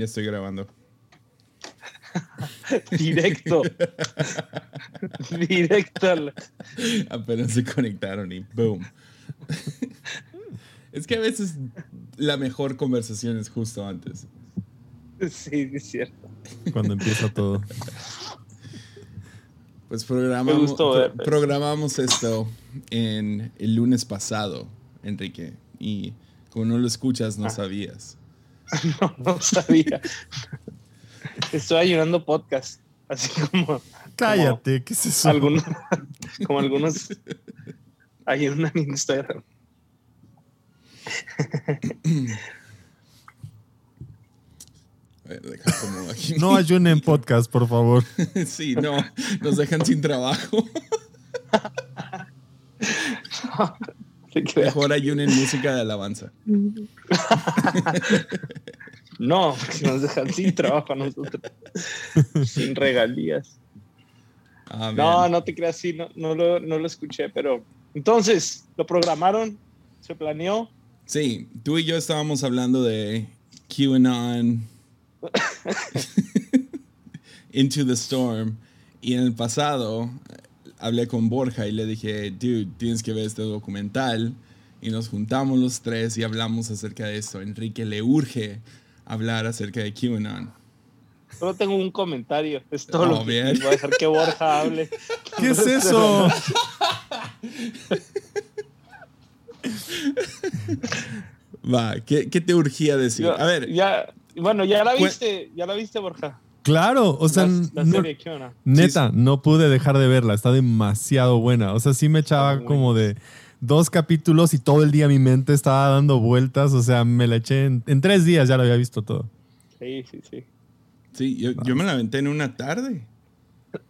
Ya estoy grabando. Directo. Directo. al- Apenas se conectaron y boom. es que a veces la mejor conversación es justo antes. Sí, es cierto. Cuando empieza todo. Pues programamos, eh, pues. programamos esto en el lunes pasado, Enrique. Y como no lo escuchas, Ah. no sabías. No, no sabía. Estoy ayunando podcast. Así como Cállate, ¿qué es eso? algunos, como algunos ayunan en Instagram. Como aquí. No ayunen podcast, por favor. sí, no, nos dejan sin trabajo. Mejor ayunen música de alabanza. No, porque nos dejan sin trabajo a nosotros. sin regalías. Ah, No, no te creas así, no, no, lo, no lo escuché, pero entonces, ¿lo programaron? ¿Se planeó? Sí, tú y yo estábamos hablando de QAnon, Into the Storm, y en el pasado hablé con Borja y le dije, dude, tienes que ver este documental, y nos juntamos los tres y hablamos acerca de esto. Enrique le urge hablar acerca de QAnon. Solo tengo un comentario. Es todo Oh, lo que bien. voy a dejar que Borja hable. ¿Qué es eso? Va, ¿qué, qué te urgía decir? A ver, ya, bueno, ya la viste, ya la viste, Borja. Claro, o sea, la, la no- neta, no pude dejar de verla. Está demasiado buena. O sea, sí me echaba como de dos capítulos y todo el día mi mente estaba dando vueltas. O sea, me la eché en, en tres días, ya lo había visto todo. Sí, sí, sí. sí, yo, yo me la aventé en una tarde.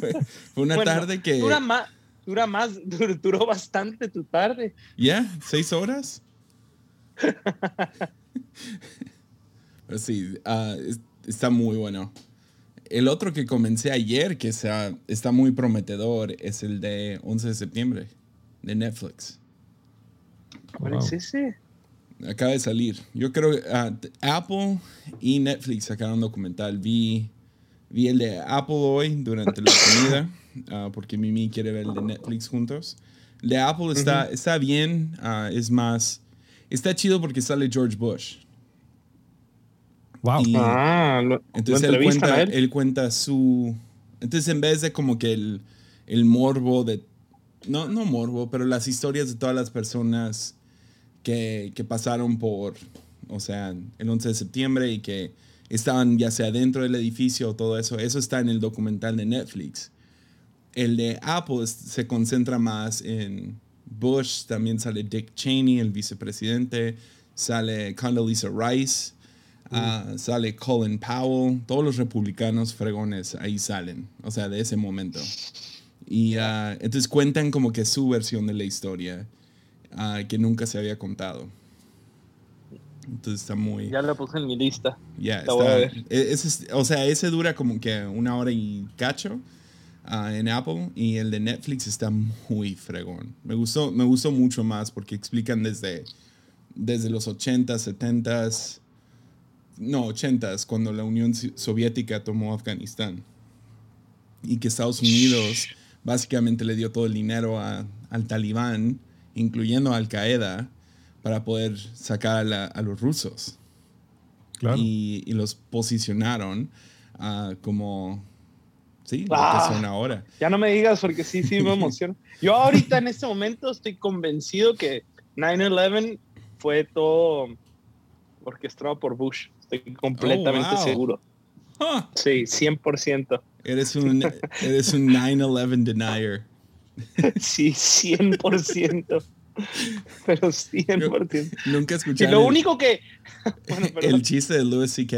fue, fue una Bueno, tarde que... Dura más, dura más, dur- duró bastante tu tarde. ¿Ya? ¿Seis horas? Pero sí, ah, está muy bueno. El otro que comencé ayer, que sea- está muy prometedor, es el de 11 de septiembre, de Netflix. ¿Cuál Wow. es ese? Acaba de salir. Yo creo que ah, Apple y Netflix sacaron un documental. Vi, vi el de Apple hoy durante la comida, ah, porque Mimi quiere ver el de Netflix juntos. El de Apple está, está bien, ah, es más, está chido porque sale George Bush. Wow. Y- Ah, lo, Entonces lo él cuenta, él. él cuenta su... Entonces en vez de como que el, el morbo de... No, no morbo, pero las historias de todas las personas que, que pasaron por, o sea, el 11 de septiembre y que estaban ya sea dentro del edificio o todo eso, eso está en el documental de Netflix. El de Apple es- se concentra más en Bush, también sale Dick Cheney, el vicepresidente, sale Condoleezza Rice, ah, sale Colin Powell, todos los republicanos fregones ahí salen, o sea, de ese momento. Y ah, entonces cuentan como que su versión de la historia ah, que nunca se había contado. Entonces está muy... Ya lo puse en mi lista. Ya, La está. e- es- o sea, ese dura como que una hora y cacho en Apple y el de Netflix está muy fregón. Me gustó, me gustó mucho más porque explican desde, desde los 80s, 70s, no, 80s, cuando la Unión Soviética tomó Afganistán y que Estados Unidos básicamente le dio todo el dinero a- al talibán, incluyendo a Al Qaeda, para poder sacar a, la- a los rusos Claro. y, y los posicionaron ah, como, sí, lo Ah. que son ahora. Ya no me digas porque sí, sí me emociona. Yo ahorita en este momento estoy convencido que 9-11 fue todo orquestado por Bush. Estoy completamente Oh, wow. seguro. Ah, Sí, 100%. eres un, eres un 9-11 denier. Sí, 100%. Pero 100%. Nunca Y escucharon lo el- único que... Bueno, el, chiste de Louis C.K.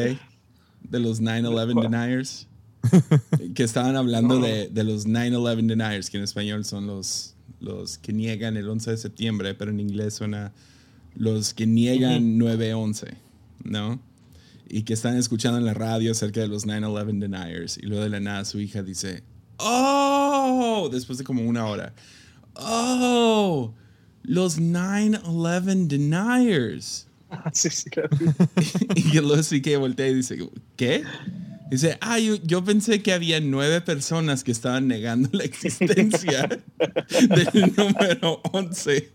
de los 9-11 ¿Cuál? deniers. que estaban hablando No. de, de los 9-11 deniers, que en español son los, los que niegan el 11 de septiembre, pero en inglés suena los que niegan 9-11, ¿no? Y que están escuchando en la radio acerca de los 9-11 deniers. Y luego de la nada su hija dice, ¡Oh! Después de como una hora. ¡Oh! Los 9-11 deniers. sí, sí, la vi. y que luego sí que voltea y dice, ¿qué? Dice, ah, yo, yo pensé que había nueve personas que estaban negando la existencia del número 11.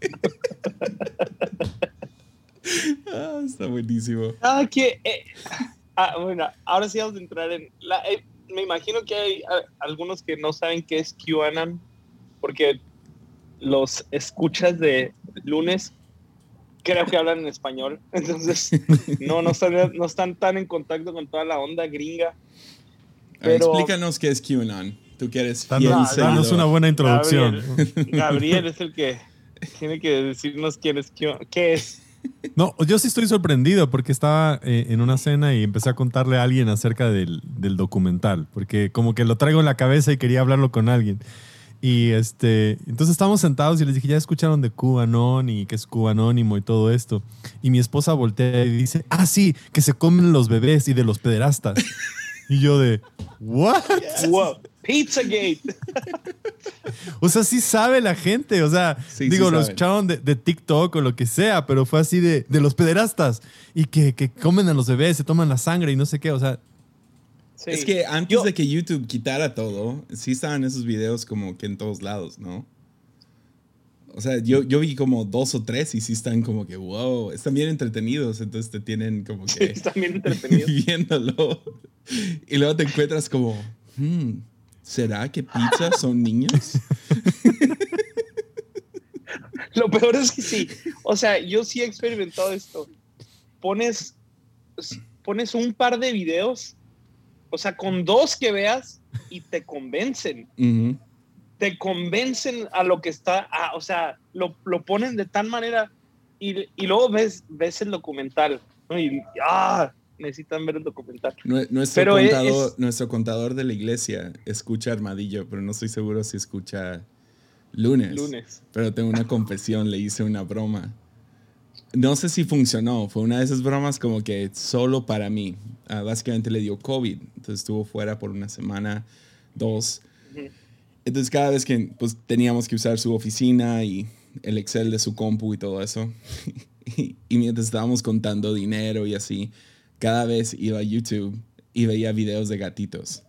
Ah, está buenísimo. Ah, que. eh, ah, bueno, ahora sí vamos a entrar en. La, eh, me imagino que hay algunos que no saben qué es QAnon, porque los escuchas de lunes creo que hablan en español, entonces no, no, están, no están tan en contacto con toda la onda gringa. Pero- explícanos qué es QAnon. Tú que eres Danos, danos una buena introducción. Gabriel, Gabriel es el que tiene que decirnos quién es, QAnon, qué es. No, yo sí estoy sorprendido porque estaba eh, en una cena y empecé a contarle a alguien acerca del, del documental, porque como que lo traigo en la cabeza y quería hablarlo con alguien. Y este, entonces estábamos sentados y les dije, ya escucharon de QAnon y que es QAnónimo y todo esto. Y mi esposa voltea y dice, ah, sí, que se comen los bebés y de los pederastas. y yo de, ¿what? Wow, Pizzagate. O sea, sí sabe la gente. O sea, Sí, digo, sí lo saben. escucharon de, de TikTok o lo que sea, pero fue así de, de los pederastas y que, que comen a los bebés, se toman la sangre y no sé qué. O sea, Sí. Es que antes Yo- de que YouTube quitara todo, sí estaban esos videos como que en todos lados, ¿no? O sea, yo, yo vi como dos o tres y sí están como que, wow, están bien entretenidos, entonces te tienen como Sí, que están bien entretenidos. viéndolo. Y luego te encuentras como, hmm, ¿será que pizzas son niños? Lo peor es que sí. O sea, yo sí he experimentado esto. Pones, pones un par de videos, o sea, con dos que veas y te convencen. Te convencen a lo que está, a- o sea, lo, lo ponen de tal manera y, y luego ves, ves el documental. ¿no? Y, ah, necesitan ver el documental. Nue- Nuestro, Pero contador, es- nuestro contador de la iglesia escucha Armadillo, pero no estoy seguro si escucha lunes. Lunes. Pero tengo una confesión, le hice una broma. No sé si funcionó, fue una de esas bromas como que solo para mí. Ah, básicamente le dio COVID, entonces estuvo fuera por una semana, dos. Entonces cada vez que pues, teníamos que usar su oficina y el Excel de su compu y todo eso, y, y mientras estábamos contando dinero y así, cada vez iba a YouTube y veía videos de gatitos.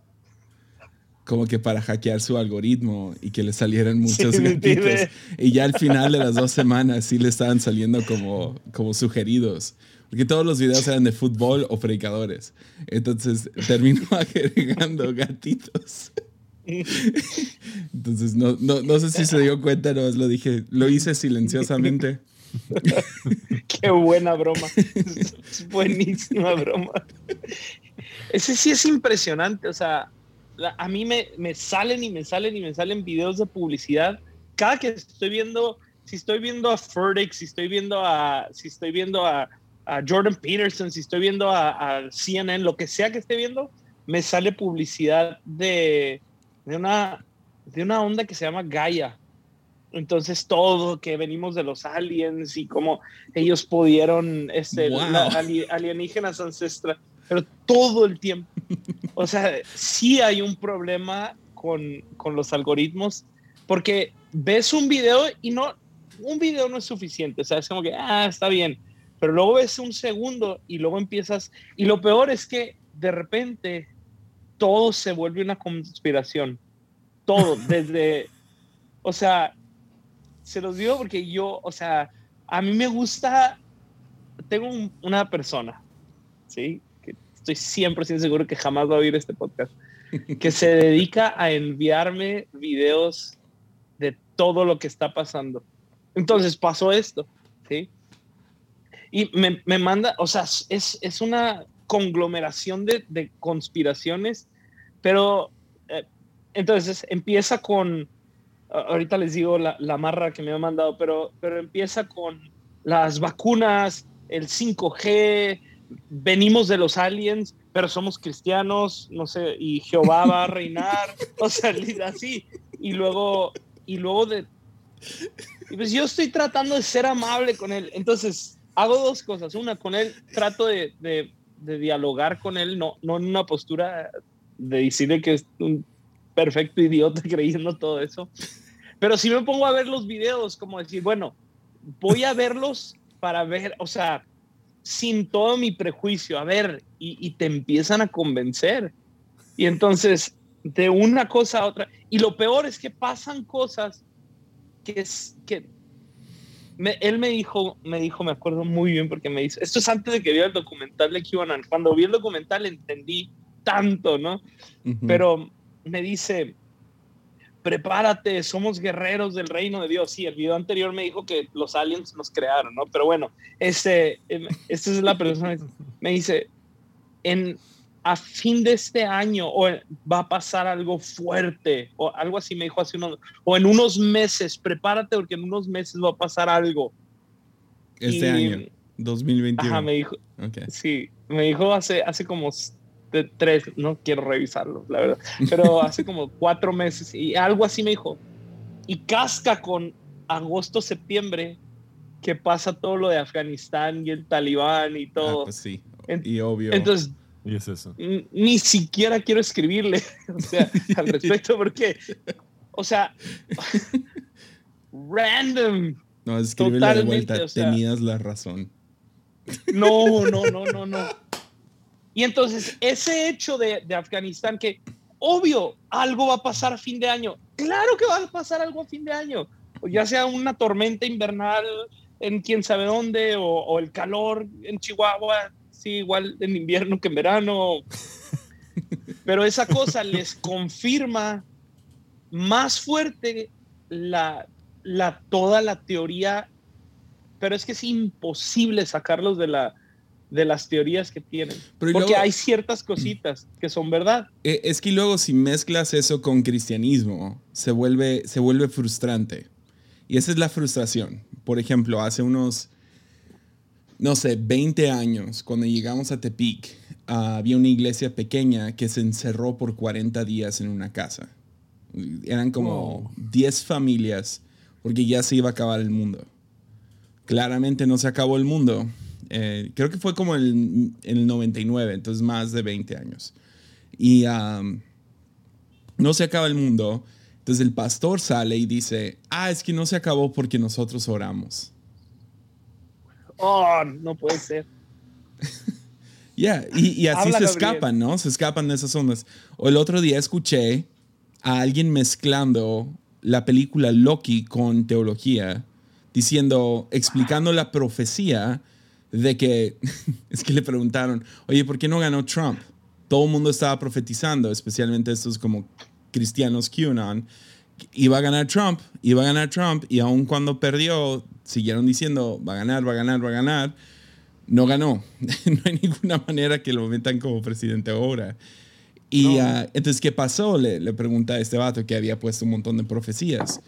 Como que para hackear su algoritmo y que le salieran muchos Sí, gatitos. Y ya al final de las dos semanas sí le estaban saliendo como, como sugeridos. Porque todos los videos eran de fútbol o predicadores. Entonces terminó agregando gatitos. Entonces no, no, no sé si se dio cuenta, no lo dije, lo hice silenciosamente. Qué buena broma. Es buenísima broma. Ese sí es impresionante. O sea, la- a mí me, me salen y me salen y me salen videos de publicidad. Cada que estoy viendo, si estoy viendo a Furtick, si estoy viendo a, si estoy viendo a, a Jordan Peterson, si estoy viendo a, a CNN, lo que sea que esté viendo, me sale publicidad de, de, una, de una onda que se llama Gaia. Entonces todo que venimos de los aliens y cómo ellos pudieron, este, Wow. la- ali- alienígenas ancestrales, pero todo el tiempo. O sea, sí hay un problema con, con los algoritmos, porque ves un video y no, un video no es suficiente, o sea, es como que, ah, está bien, pero luego ves un segundo y luego empiezas, y lo peor es que de repente todo se vuelve una conspiración, todo, desde, o sea, se los digo porque yo, o sea, a mí me gusta, tengo un- una persona, ¿sí? Que estoy 100% seguro que jamás va a oír este podcast, que se dedica a enviarme videos de todo lo que está pasando. Entonces pasó esto, ¿sí? Y me, me manda, o sea, es, es una conglomeración de, de conspiraciones, pero eh, entonces empieza con, ahorita les digo la, la marra que me ha mandado, pero, pero empieza con las vacunas, el 5G, venimos de los aliens, pero somos cristianos, no sé, y Jehová va a reinar, o sea, así. Y luego, y luego de... Y pues yo estoy tratando de ser amable con él, entonces hago dos cosas. Una, con él trato de, de, dialogar con él, no, no en una postura de decirle que es un perfecto idiota creyendo todo eso. Pero si me pongo a ver los videos, como decir, bueno, voy a verlos para ver, o sea, sin todo mi prejuicio, a ver, y, y te empiezan a convencer. Y entonces, de una cosa a otra, y lo peor es que pasan cosas que, es, que me- él me dijo, me dijo, me acuerdo muy bien porque me dice, esto es antes de que viera el documental de QAnon. Cuando vi el documental entendí tanto, ¿no? Pero me dice, prepárate, somos guerreros del reino de Dios. Sí, el video anterior me dijo que los aliens nos crearon, ¿no? Pero bueno, este, esta es la persona, me dice, en, a fin de este año o en- va a pasar algo fuerte, o algo así me dijo hace unos, o en unos meses, prepárate porque en unos meses va a pasar algo. Este y- año, 2021. Ajá, me dijo, Ok. Sí, me dijo hace, hace como de tres, no quiero revisarlo, la verdad, pero hace como cuatro meses y algo así me dijo. Y casca con agosto, septiembre, que pasa todo lo de Afganistán y el talibán y Ah, todo. pues sí. Y obvio. Entonces, Y es eso. n- ni siquiera quiero escribirle, o sea, al respecto, porque, o sea, random. no, escríbele de vuelta. o sea- Tenías la razón. No, no, no, no, no. Y entonces, ese hecho de, Afganistán, que obvio, algo va a pasar a fin de año. Claro que va a pasar algo a fin de año. O ya sea una tormenta invernal en quién sabe dónde, o, o el calor en Chihuahua, sí, igual en invierno que en verano. Pero esa cosa les confirma más fuerte la, la, toda la teoría pero es que es imposible sacarlos de, la, de las teorías que tienen. Pero porque luego- hay ciertas cositas que son verdad. Eh, Es que luego si mezclas eso con cristianismo, se vuelve, se vuelve frustrante. Y esa es la frustración. Por ejemplo, hace unos, no sé, 20 años, cuando llegamos a Tepic, ah, había una iglesia pequeña que se encerró por 40 días en una casa. Eran como Wow. 10 familias porque ya se iba a acabar el mundo. Claramente no se acabó el mundo. Eh, creo que fue como el- en el 99, entonces más de 20 años. Y am, no se acaba el mundo. Entonces el pastor sale y dice, ah, es que no se acabó porque nosotros oramos. Oh, no puede ser. Ya, y, y así Habla, se Gabriel. escapan, ¿no? Se escapan de esas ondas. O el otro día escuché a alguien mezclando la película Loki con teología, diciendo, explicando la profecía de que, es que le preguntaron, oye, ¿por qué no ganó Trump? Todo el mundo estaba profetizando, especialmente estos como cristianos QAnon, iba a ganar Trump, iba a ganar Trump, y aun cuando perdió, siguieron diciendo, va a ganar, va a ganar, va a ganar no ganó. no hay ninguna manera que lo metan como presidente ahora. Y No. ah, entonces, ¿qué pasó? Le, le pregunta a este vato que había puesto un montón de profecías.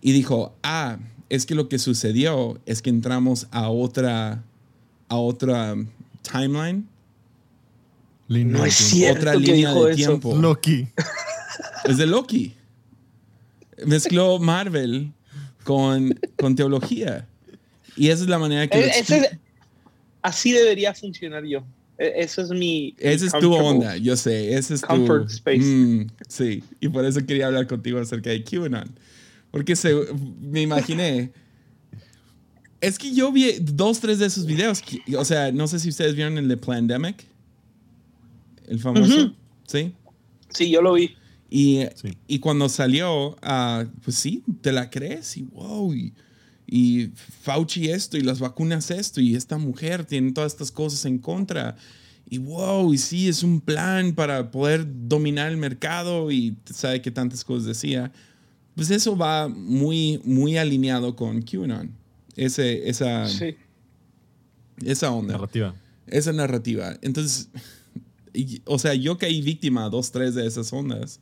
Y dijo, ah, es que lo que sucedió es que entramos a otra, a otra timeline, Línea No es cierto. otra que línea dijo de eso. tiempo. Loki. Es de Loki. Mezcló Marvel con, con teología. Y esa es la manera que... Eh, explica. es- así debería funcionar yo. Eh, Eso es mi. Esa es tu onda, yo sé. Ese es tu. Comfort space. Mm, sí, y por eso quería hablar contigo acerca de QAnon. Porque se, me imaginé. Es que yo vi dos, tres de esos videos. O sea, no sé si ustedes vieron el de Plandemic. El famoso. Sí. Sí, yo lo vi. Y, Sí. y cuando salió, ah, pues sí, te la crees y wow. Y, y Fauci esto y las vacunas esto y esta mujer tiene todas estas cosas en contra. Y wow, y sí, es un plan para poder dominar el mercado y sabe que tantas cosas decía. Pues eso va muy, muy alineado con QAnon. Ese, esa, Sí. esa onda Narrativa. esa narrativa. Entonces, y- o sea, yo caí víctima a dos, tres de esas ondas.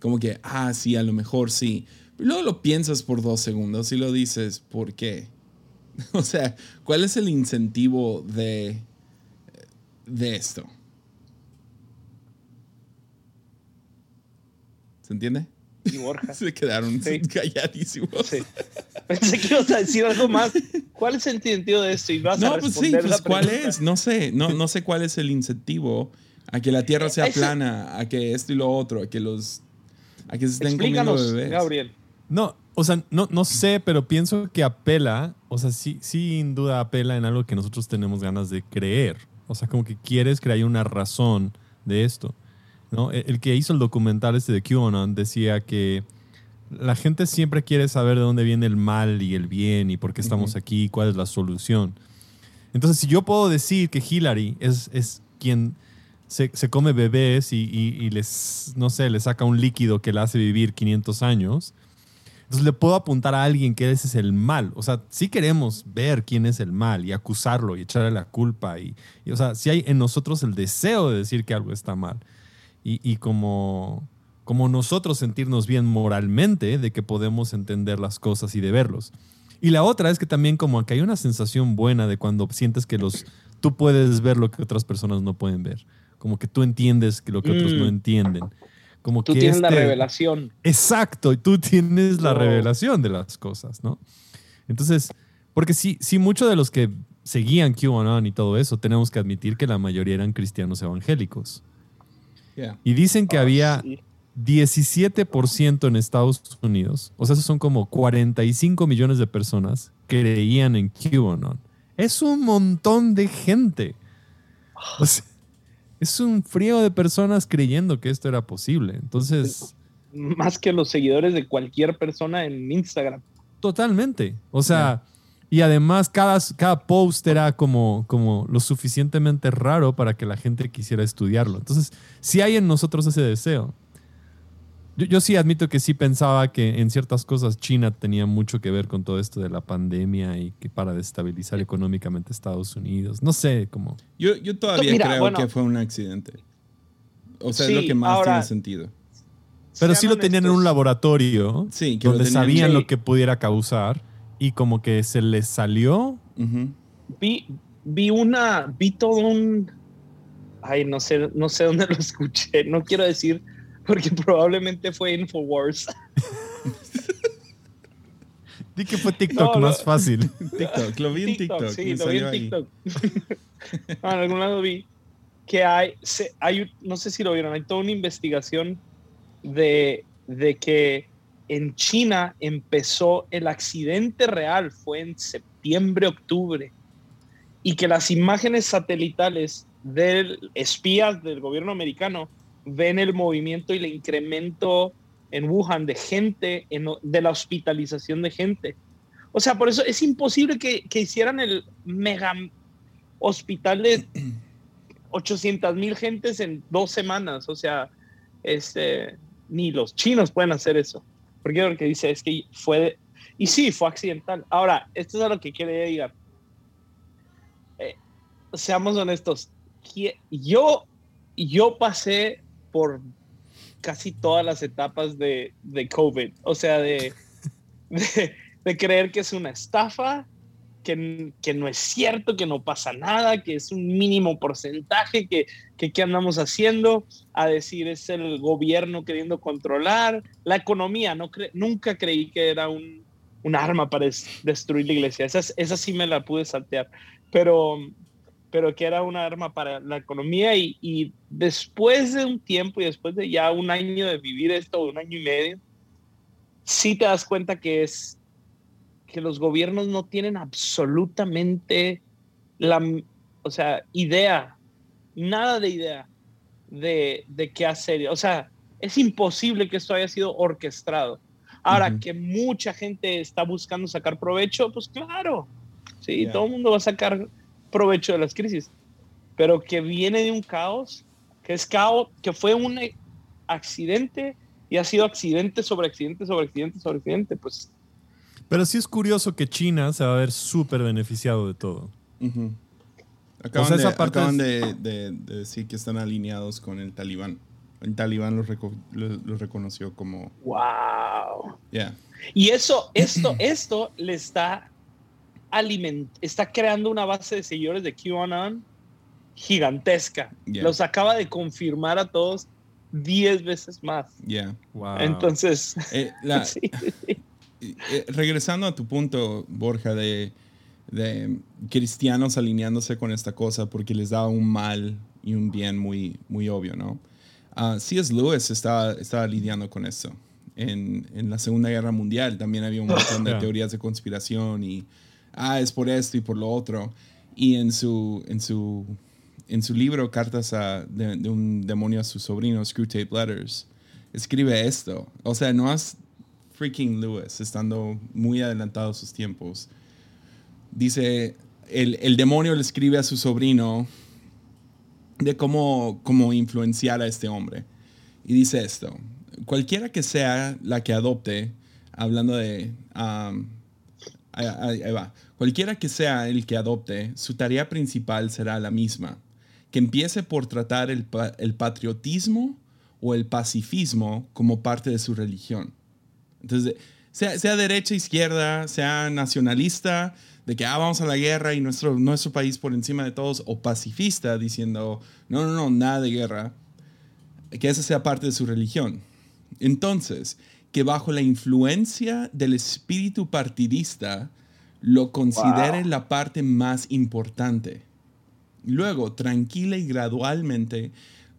Como que, ah, sí, a lo mejor sí. Pero luego lo piensas por dos segundos y lo dices, ¿por qué? O sea, ¿cuál es el incentivo de, de esto? ¿Se entiende? Y Borja. Se quedaron Sí. calladísimos. Sí. Pensé que ibas a decir algo más. ¿Cuál es el sentido de esto? Y vas a No, pues sí, responder pues la ¿cuál pregunta. es? No sé, no, no sé cuál es el incentivo a que la Tierra sea plana, a que esto y lo otro, a que los, a que se estén comiendo Explícanos, bebés. Gabriel. No, O sea, no, no sé, pero pienso que apela, o sea, sí, sin duda apela en algo que nosotros tenemos ganas de creer. O sea, como que quieres que haya una razón de esto. ¿no? El, el que hizo el documental este de QAnon decía que la gente siempre quiere saber de dónde viene el mal y el bien y por qué estamos Ujú. aquí, cuál es la solución. Entonces, si yo puedo decir que Hillary es, es quien se, se come bebés y, y- y les, no sé, le saca un líquido que le hace vivir 500 años, entonces le puedo apuntar a alguien que ese es el mal. O sea, sí queremos ver quién es el mal y acusarlo y echarle la culpa. Y, y, o sea, si hay en nosotros el deseo de decir que algo está mal. Y, y como, como nosotros sentirnos bien moralmente de que podemos entender las cosas y de verlos. Y la otra es que también como que hay una sensación buena de cuando sientes que los, tú puedes ver lo que otras personas no pueden ver. Como que tú entiendes que lo que otros Mm. no entienden. Como Tú que tienes la este- revelación. Exacto, y tú tienes la Oh. revelación de las cosas, ¿no? Entonces, porque sí, sí, muchos de los que seguían QAnon y todo eso, tenemos que admitir que la mayoría eran cristianos evangélicos. Yeah. Y dicen que Ah, había sí. 17% en Estados Unidos, o sea, esos son como 45 millones de personas que creían en QAnon. Es un montón de gente. O sea, es un frío de personas creyendo que esto era posible. Entonces, Más que los seguidores de cualquier persona en Instagram. totalmente. O sea, y además cada, cada post era como, como lo suficientemente raro para que la gente quisiera estudiarlo. Entonces, sí hay en nosotros ese deseo. Yo, yo sí admito que sí pensaba que en ciertas cosas China tenía mucho que ver con todo esto de la pandemia y que para destabilizar económicamente Estados Unidos. No sé, como... Yo, yo todavía Mira, creo bueno. que fue un accidente. O sea, es lo que más ahora- tiene sentido. Pero sí lo tenían en un laboratorio Sí, que lo donde tenían- sabían Sí. lo que pudiera causar y como que se les salió. Vi, vi una, vi todo un, ay, no sé, no sé dónde lo escuché, no quiero decir, porque probablemente fue Infowars. Di que fue TikTok No, más fácil. TikTok, lo vi en TikTok. sí, me lo vi en ahí. TikTok. Ah, en algún lado vi que hay, se- hay, no sé si lo vieron, hay toda una investigación de, de que en China empezó el accidente real, fue en septiembre, octubre, y que las imágenes satelitales de espías del gobierno americano ven el movimiento y el incremento en Wuhan de gente, en- de la hospitalización de gente. O sea, por eso es imposible que, que hicieran el mega hospital de 800 mil gentes en dos semanas. O sea, este, ni los chinos pueden hacer eso. Porque lo que dice es que fue, de- y sí, fue accidental. Ahora, esto es a lo que quería llegar. Eh, seamos honestos. Yo, yo pasé por casi todas las etapas de, de COVID. O sea, de, de, de creer que es una estafa, que, que no es cierto, que no pasa nada, que es un mínimo porcentaje, que, que andamos haciendo, a decir es el gobierno queriendo controlar la economía. No cre- nunca creí que era un, un arma para des- destruir la iglesia. Esa, esa sí me la pude saltear, pero, pero que era una arma para la economía y, y después de un tiempo y después de ya un año de vivir esto, un año y medio, sí te das cuenta que es que los gobiernos no tienen absolutamente la, o sea, idea, nada de idea de, de qué hacer. O sea, es imposible que esto haya sido orquestado. Ahora, Ujú. que mucha gente está buscando sacar provecho, pues claro, sí, Ya. todo el mundo va a sacar provecho de las crisis, pero que viene de un caos, que es caos, que fue un accidente y ha sido accidente sobre accidente sobre accidente sobre accidente, pues Pero sí es curioso que China se va a ver súper beneficiado de todo. Acaban, O sea, esa de, acaban es- de, de- de decir que están alineados con el talibán. El talibán los, reco- los- los reconoció como... wow. Yeah. Y eso, esto, esto le está aliment está creando una base de seguidores de QAnon gigantesca. Yeah. Los acaba de confirmar a todos 10 veces más. Yeah. Wow. Entonces, Eh, la- sí, sí. eh, regresando a tu punto, Borja, de, de cristianos alineándose con esta cosa porque les da un mal y un bien muy, muy obvio, ¿no? Ah, C.S. Lewis estaba, estaba lidiando con eso. en, en la Segunda Guerra Mundial. También había un montón de teorías de conspiración y, ah, es por esto y por lo otro. Y en su, en su, en su libro, Cartas a- de, de un demonio a su sobrino, Screwtape Letters, escribe esto. O sea, no es freaking Lewis, estando muy adelantado a sus tiempos. Dice, el, el demonio le escribe a su sobrino de cómo, cómo influenciar a este hombre. Y dice esto, cualquiera que sea la que adopte, hablando de... um, ahí, va. Cualquiera que sea el que adopte, su tarea principal será la misma, que empiece por tratar el patriotismo o el pacifismo como parte de su religión. Entonces, sea, sea derecha, izquierda, sea nacionalista, de que ah, vamos a la guerra y nuestro, nuestro país por encima de todos, o pacifista, diciendo, no, no, no, nada de guerra, que esa sea parte de su religión. Entonces, que bajo la influencia del espíritu partidista, lo considere Wow. la parte más importante. Luego, tranquila y gradualmente,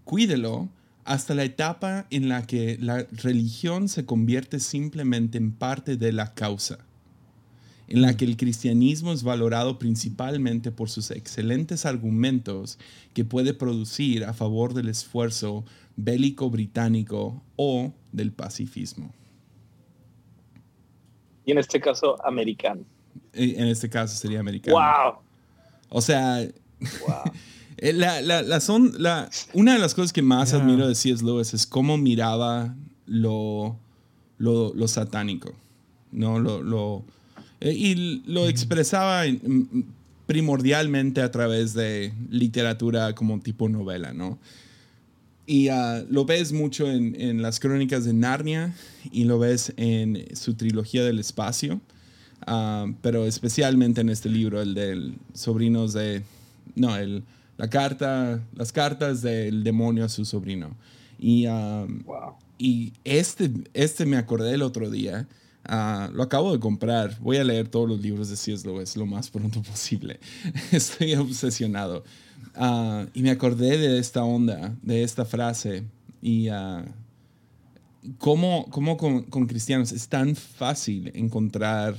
cuídelo hasta la etapa en la que la religión se convierte simplemente en parte de la causa, en la que el cristianismo es valorado principalmente por sus excelentes argumentos que puede producir a favor del esfuerzo bélico británico o del pacifismo. Y en este caso, americano. En este caso sería americano. ¡Wow! O sea, ¡Wow! Eh, La, la, la son, la, una de las cosas que más admiro de C.S. Lewis es cómo miraba lo, lo, lo satánico, ¿no? Lo, lo, eh, y lo expresaba en- primordialmente a través de literatura como tipo novela, ¿no? Y ah, lo ves mucho en, en las crónicas de Narnia y lo ves en su trilogía del espacio, ah, pero especialmente en este libro, el de Sobrinos de... No, el, la carta, las cartas del demonio a su sobrino. Y, ah, wow. y este, este me acordé el otro día. ah, lo acabo de comprar. Voy a leer todos los libros de C.S. Lewis lo más pronto posible. Estoy obsesionado. Ah, y me acordé de esta onda, de esta frase. Y ah, cómo, cómo con, con cristianos es tan fácil encontrar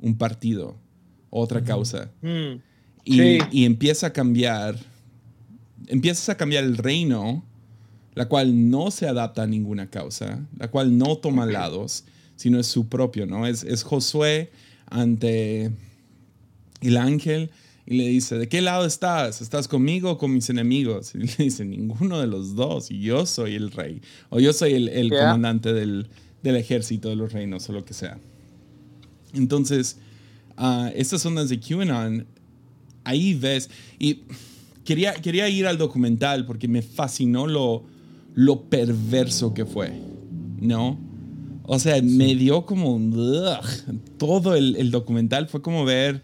un partido, otra causa. Mm, Y, Sí. y empieza a cambiar, empiezas a cambiar el reino, la cual no se adapta a ninguna causa, la cual no toma lados, sino es su propio, ¿no? Es, es Josué ante el ángel y le dice, ¿de qué lado estás? ¿Estás conmigo o con mis enemigos? Y le dice, ninguno de los dos, y yo soy el rey, o yo soy el, el Ya. comandante del, del ejército de los reinos, o lo que sea. Entonces, ah, estas ondas de QAnon, ahí ves, y quería, quería ir al documental porque me fascinó lo, lo perverso que fue, ¿no? O sea, me dio como ugh. todo el, el documental fue como ver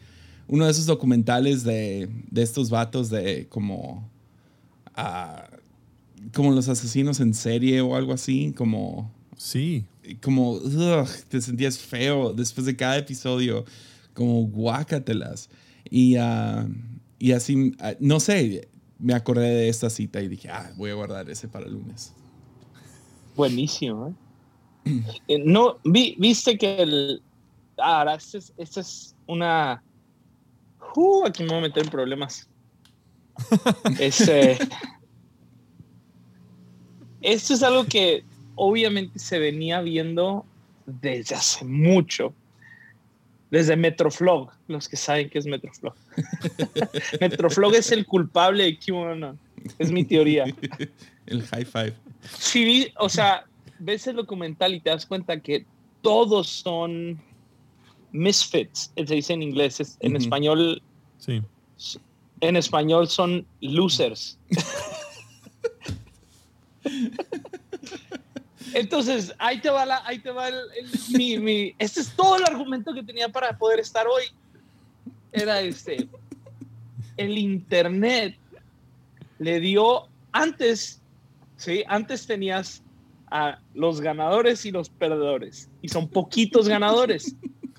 uno de esos documentales de, de estos vatos de como ah, como los asesinos en serie o algo así, como Sí. como ugh, te sentías feo después de cada episodio, como guácatelas. Y, ah, y así, ah, no sé, me acordé de esta cita y dije, ah, voy a guardar ese para el lunes. buenísimo, ¿eh? Eh, No, vi- viste que el. Ah, ahora, esta es, esta es una. Uh, aquí me voy a meter en problemas. Este. Esto es algo que obviamente se venía viendo desde hace mucho. Desde Metroflog, los que saben qué es Metroflog. Metroflog es el culpable de QAnon. Es mi teoría. el high five. Sí, o sea, ves el documental y te das cuenta que todos son misfits, se dice en inglés, es- en español, Sí. en español son losers. Entonces, ahí te va, la, ahí te va el, el- mi, mi- este es todo el argumento que tenía para poder estar hoy. Era este, el internet le dio antes, sí, antes tenías a los ganadores y los perdedores y son poquitos ganadores.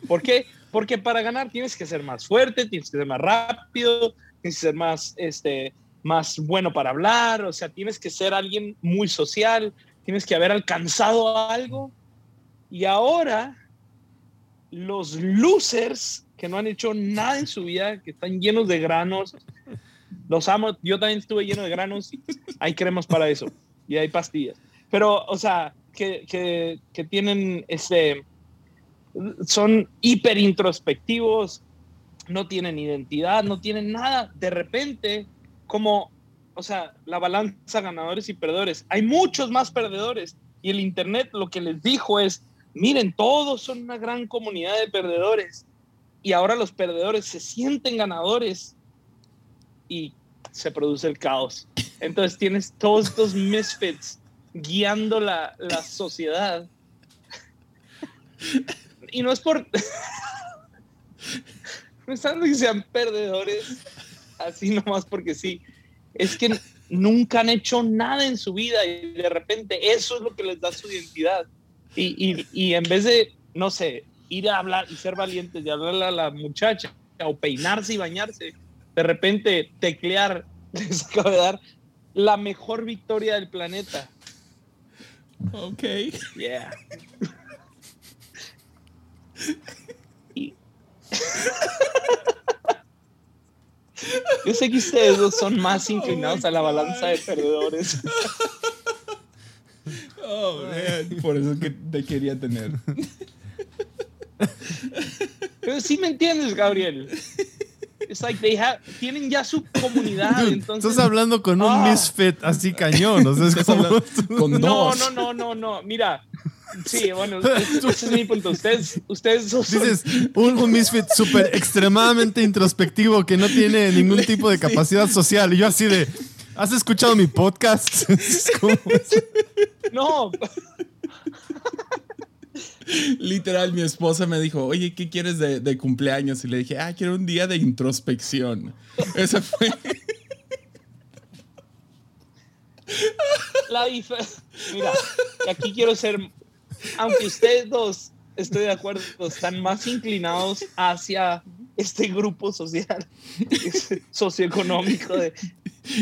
¿Por qué? Porque para ganar tienes que ser más fuerte, tienes que ser más rápido, tienes que ser más, este, más bueno para hablar, o sea, tienes que ser alguien muy social, tienes que haber alcanzado algo Y ahora los losers que no han hecho nada en su vida, que están llenos de granos, los amo, yo también estuve lleno de granos, hay cremas para eso y hay pastillas. Pero, o sea, que, que, que tienen este, son hiper introspectivos, no tienen identidad, no tienen nada. De repente, como, o sea, la balanza ganadores y perdedores, hay muchos más perdedores. Y el Internet lo que les dijo es, miren, todos son una gran comunidad de perdedores. Y ahora los perdedores se sienten ganadores y se produce el caos. Entonces tienes todos estos misfits guiando la, la sociedad. Y no es por... no están que sean perdedores así nomás porque sí. Es que nunca han hecho nada en su vida y de repente eso es lo que les da su identidad. Y, y, y en vez de, no sé, ir a hablar y ser valientes y hablarle a la muchacha o peinarse y bañarse, de repente teclear les acaba de dar la mejor victoria del planeta. Ok. Yeah. Y- Yo sé que ustedes dos son más inclinados a la balanza de perdedores. Oh, man. Por eso que te quería tener. Pero sí me entiendes, Gabriel. It's like they have, tienen ya su comunidad, Dude, entonces. estás hablando con un Ah. misfit así cañón. O sea, es Estás como. hablando con No, dos. no, no, no, no. Mira. Sí, bueno, ese ese es mi punto. Ustedes, ustedes son- Dices, un, un misfit súper extremadamente introspectivo que no tiene ningún tipo de capacidad social. Y yo así de, ¿has escuchado mi podcast? Es como- No, Literal, mi esposa me dijo, oye, ¿qué quieres de, de cumpleaños? Y le dije, ah, quiero un día de introspección. Esa fue. la diferencia. Mira, y aquí quiero ser. Aunque ustedes dos, estoy de acuerdo, están más inclinados hacia este grupo social, socioeconómico de,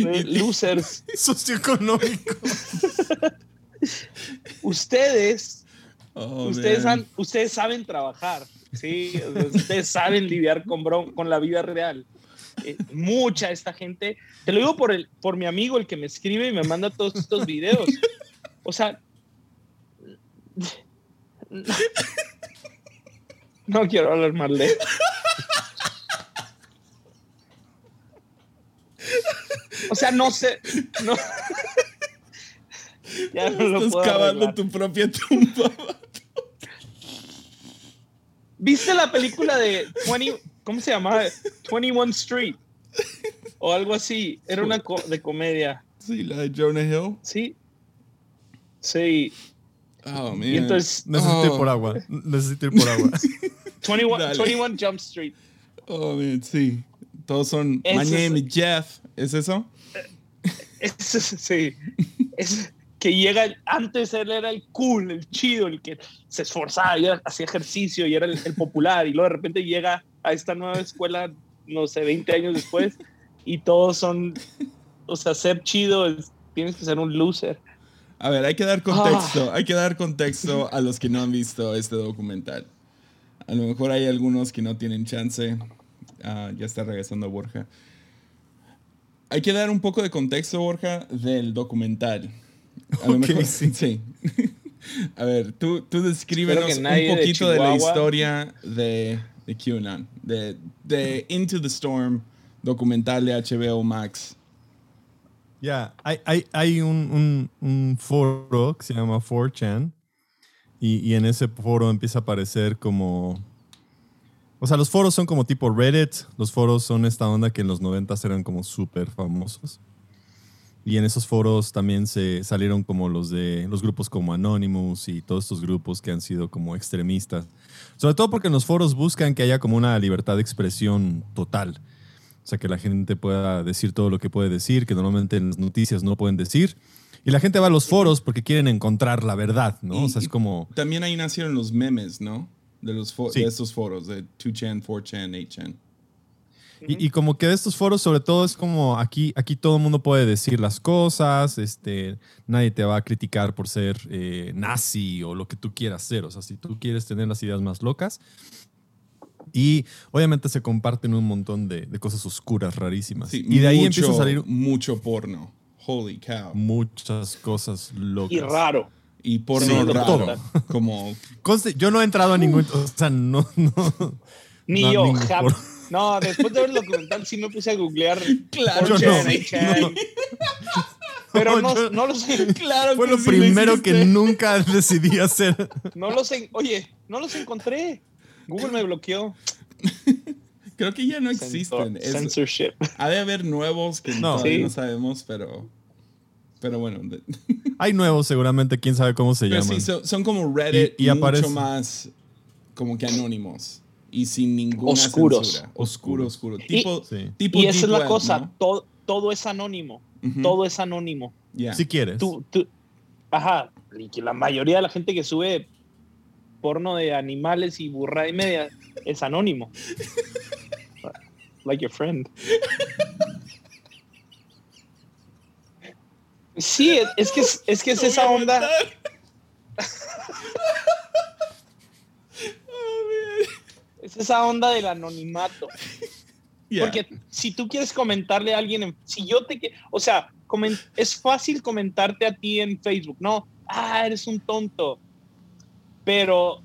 de losers. socioeconómico. Ustedes, Oh, ustedes, han- ustedes saben trabajar, ¿sí? Ustedes saben lidiar con, bron- con la vida real. Eh, mucha esta gente, te lo digo por, el, por mi amigo, el que me escribe y me manda todos estos videos. O sea, no quiero hablar más de O sea, no sé. No. Ya no lo Estás puedo cavando arreglar. tu propia tumba. ¿Viste la película de 20, ¿cómo se llamaba? 21 Street o algo así? Era una co- de comedia, Sí, la de Jonah Hill. ¿sí? Sí. Oh, man. Y entonces Necesito ir Oh. por agua. Necesito ir por agua. 21, Dale. 21 Jump Street. Oh, man, sí. Todos son, Ese my es- name is Jeff. ¿Es eso? Es, sí. Es que llega, antes él era el cool, el chido, el que se esforzaba y hacía ejercicio y era el, el popular. Y luego de repente llega a esta nueva escuela, no sé, 20 años después, y todos son, o sea, ser chido, es- tienes que ser un loser. A ver, hay que dar Ah. contexto. Hay que dar contexto a los que no han visto este documental. A lo mejor hay algunos que no tienen chance. Ah, ya está regresando Borja. Hay que dar un poco de contexto, Borja, del documental. A lo mejor, sí. sí. A ver, tú, tú descríbenos un poquito de, la historia de, de QAnon, de, de Into the Storm, documental de HBO Max. Ya, hay, hay, hay un, un- un foro que se llama 4chan y, y en ese foro empieza a aparecer como... O sea, los foros son como tipo Reddit, los foros son esta onda que en los 90 eran como súper famosos. Y en esos foros también se salieron como los de los grupos como Anonymous y todos estos grupos que han sido como extremistas. Sobre todo porque en los foros buscan que haya como una libertad de expresión total. O sea, que la gente pueda decir todo lo que puede decir, que normalmente en las noticias no pueden decir. Y la gente va a los foros porque quieren encontrar la verdad, ¿no? o sea, Y- es como... También ahí nacieron los memes, ¿no? De, los Sí. de estos foros, de 2chan, 4chan, 8chan. Y, y como que de estos foros, sobre todo, es como aquí, aquí todo el mundo puede decir las cosas, este, nadie te va a criticar por ser eh, nazi o lo que tú quieras ser. O sea, si tú quieres tener las ideas más locas. Y obviamente se comparten un montón de, de cosas oscuras, rarísimas. Sí, y de ahí mucho- empieza a salir mucho porno. Holy cow. muchas cosas locas. Y raro. Y porno Sí, raro. todo. Como Conste, yo no he entrado a ningún. O sea, no. no Ni no, yo, ningún jam- foro. No, después de ver el documental sí me puse a googlear. Claro, yo Chan, no. Chan. Pero no, Yo- no los claro Fue que lo sí primero que existe. nunca decidí hacer. no los en- oye, no los encontré. Google me bloqueó. Creo que ya no Censor- existen. Es- censorship. ha de haber nuevos que No. todavía Sí. no sabemos, pero. Pero bueno. de- Hay nuevos, seguramente, quién sabe cómo se Pero llaman. sí, son, son como Reddit Y- y aparece- mucho más como que anónimos. Y sin ninguna Oscuros. censura. Oscuro, oscuro. Y- Tipo, Sí. tipo Y esa es la Web, cosa, ¿no? todo, todo es anónimo. Todo es anónimo. Si quieres. Tú, tú, ajá, y que la mayoría de la gente que sube porno de animales y burra y media es anónimo. Like your friend. Sí, es- es que es, es que es esa onda. matar. Oh, man. Es esa onda del anonimato. Porque si tú quieres comentarle a alguien, en- si yo te, o sea, es fácil comentarte a ti en Facebook, no, ah, eres un tonto. Pero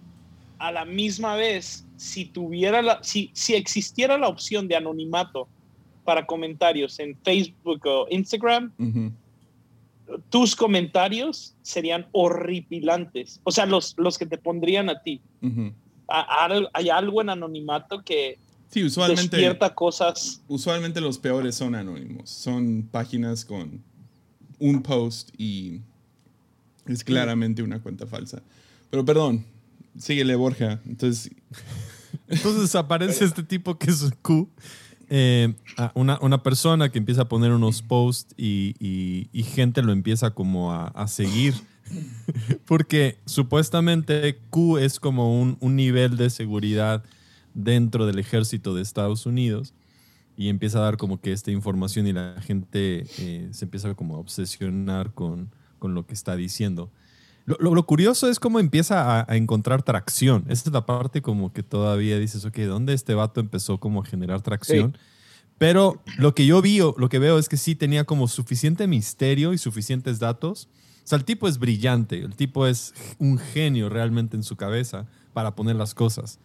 a la misma vez, si tuviera la, si, si existiera la opción de anonimato para comentarios en Facebook o Instagram, tus comentarios serían horripilantes. O sea, los, los que te pondrían a ti. A- Hay algo en anonimato que Sí, usualmente, despierta cosas. usualmente los peores son anónimos. Son páginas con un post y es claramente una cuenta falsa. Pero perdón, síguele Borja. Entonces, Entonces aparece este tipo que es Q, eh, una, una persona que empieza a poner unos posts y, y- y gente lo empieza como a, a seguir. Porque supuestamente Q es como un, un nivel de seguridad dentro del ejército de Estados Unidos y empieza a dar como que esta información y la gente eh, se empieza como a obsesionar con, con lo que está diciendo. Lo, lo- lo curioso es cómo empieza a, a encontrar tracción. Esta es la parte como que todavía dices, ok, ¿dónde este vato empezó como a generar tracción? Pero lo que yo vi, lo que veo es que sí tenía como suficiente misterio y suficientes datos. O sea, el tipo es brillante, el tipo es un genio realmente en su cabeza para poner las cosas.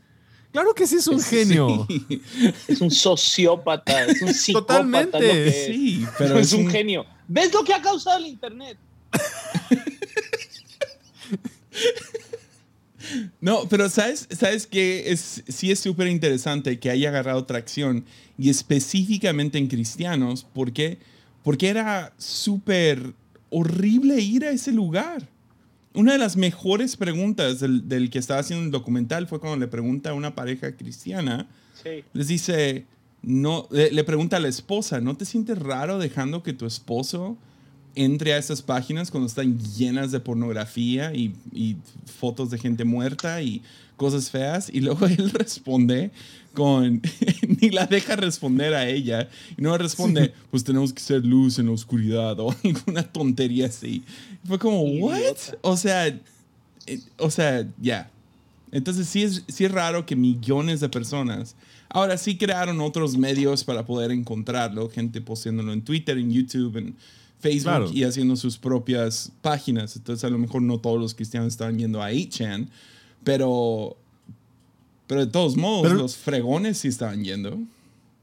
Claro que sí es un genio. Sí, Es un sociópata, es un psicópata. Totalmente. sí, pero es un genio. ¿Ves lo que ha causado el Internet? No, pero ¿sabes, ¿sabes qué? Es, sí es súper interesante que haya agarrado tracción y específicamente en cristianos. ¿Por qué? Porque era súper horrible ir a ese lugar. Una de las mejores preguntas del, del que estaba haciendo el documental fue cuando le pregunta a una pareja cristiana, Sí. les dice, no, le, le pregunta a la esposa, ¿no te sientes raro dejando que tu esposo entre a esas páginas cuando están llenas de pornografía y, y fotos de gente muerta y cosas feas? Y luego él responde con, ni la deja responder a ella, y no responde, pues tenemos que ser luz en la oscuridad o alguna tontería así. Fue como, ¿what? O sea, eh, o sea, ya. Entonces sí es, sí es raro que millones de personas, ahora sí crearon otros medios para poder encontrarlo, gente posteándolo en Twitter, en YouTube, en Facebook Claro. y haciendo sus propias páginas. Entonces a lo mejor no todos los cristianos estaban yendo a 8chan, pero, pero de todos modos Pero- los fregones sí estaban yendo.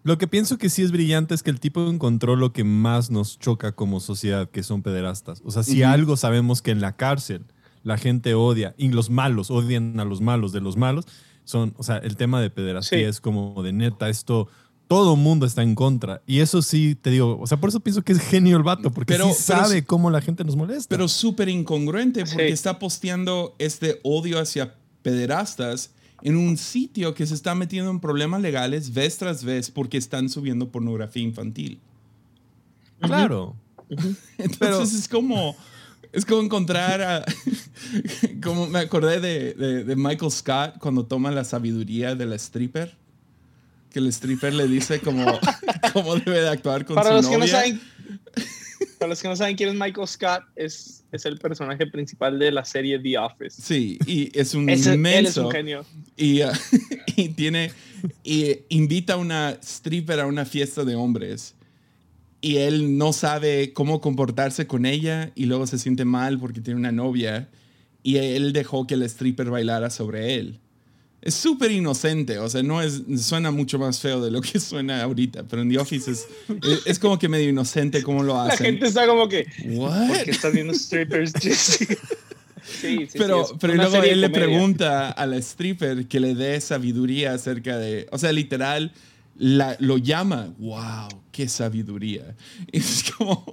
Lo que pienso que sí es brillante es que el tipo encontró lo que más nos choca como sociedad, que son pederastas. O sea, si algo sabemos que en la cárcel la gente odia, y los malos odian a los malos de los malos, son, o sea, el tema de pederastía Sí. es como de neta, esto, todo mundo está en contra. Y eso sí, te digo, o sea, por eso pienso que es genio el vato, porque Pero- sí pero sabe cómo la gente nos molesta. Pero súper incongruente porque Sí. está posteando este odio hacia pederastas en un sitio que se está metiendo en problemas legales vez tras vez porque están subiendo pornografía infantil. claro. Entonces Pero- es como es como encontrar a, como me acordé de, de- de Michael Scott cuando toma la sabiduría de la stripper Que el stripper le dice cómo, cómo debe de actuar con Para su los novia. que no saben, para los que no saben quién es Michael Scott, es, es el personaje principal de la serie The Office. Sí, y es un Ese- él es inmenso. un genio. y, uh, y tiene y invita a una stripper a una fiesta de hombres y él no sabe cómo comportarse con ella y luego se siente mal porque tiene una novia y él dejó que el stripper bailara sobre él. Es súper inocente, o sea, no es, suena mucho más feo de lo que suena ahorita, pero en The Office es, es, es como que medio inocente cómo lo La hacen. gente está como que, What? ¿por qué estás viendo strippers, Jesse? Sí, sí, pero, sí, pero luego él le pregunta a la stripper que le dé sabiduría acerca de, o sea, literal, la- lo llama, wow, qué sabiduría. Es como,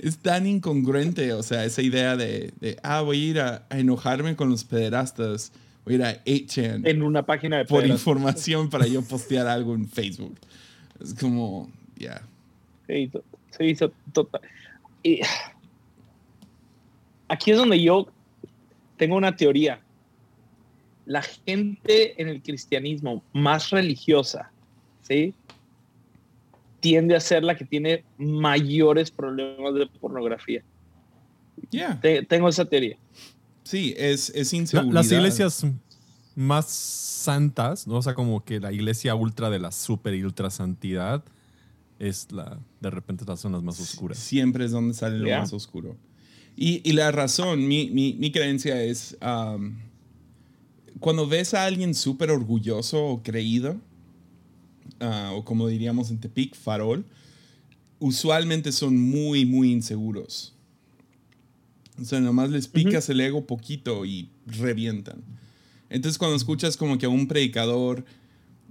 es tan incongruente, o sea, esa idea de, de, ah, voy a ir a, a enojarme con los pederastas, a ir a 8chan En una página de por información para yo postear algo en Facebook. Es como, ya. Sí, to- sí, to- total. Y aquí es donde yo tengo una teoría. La gente en el cristianismo más religiosa, ¿sí? Tiende a ser la que tiene mayores problemas de pornografía. Ya. Te- tengo esa teoría. Sí, es, es La- las iglesias más santas, ¿no? O sea, como que la iglesia ultra de la super y ultra santidad es la, de repente las zonas más oscuras. Siempre es donde sale lo más oscuro. Y, y la razón, mi, mi, mi creencia es, um, cuando ves a alguien súper orgulloso o creído, ah, o como diríamos en Tepic, farol, usualmente son muy, muy inseguros. O sea, nomás les picas el ego poquito y revientan. Entonces cuando escuchas como que a un predicador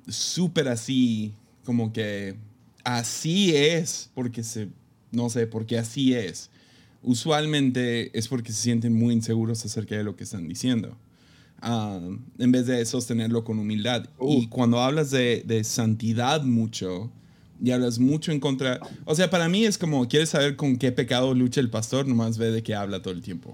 súper así, como que así es, porque se, no sé, porque así es, usualmente es porque se sienten muy inseguros acerca de lo que están diciendo. Ah, en vez de sostenerlo con humildad. Y cuando hablas de, de santidad mucho, y hablas mucho en contra, o sea, para mí es como, ¿quieres saber con qué pecado lucha el pastor? Nomás ve de qué habla todo el tiempo.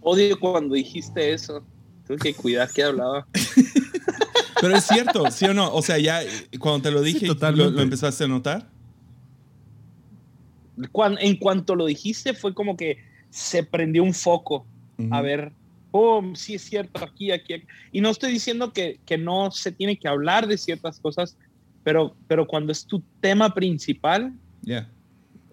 Odio cuando dijiste eso. Tuve que cuidar que hablaba. Pero es cierto, ¿sí o no? O sea, ya cuando te lo Sí, dije, ¿lo, totalmente. lo empezaste a notar? En cuanto lo dijiste, fue como que se prendió un foco. A ver, oh, sí es cierto, aquí, aquí, aquí. Y no estoy diciendo que, que no se tiene que hablar de ciertas cosas, pero, pero cuando es tu tema principal, Ya.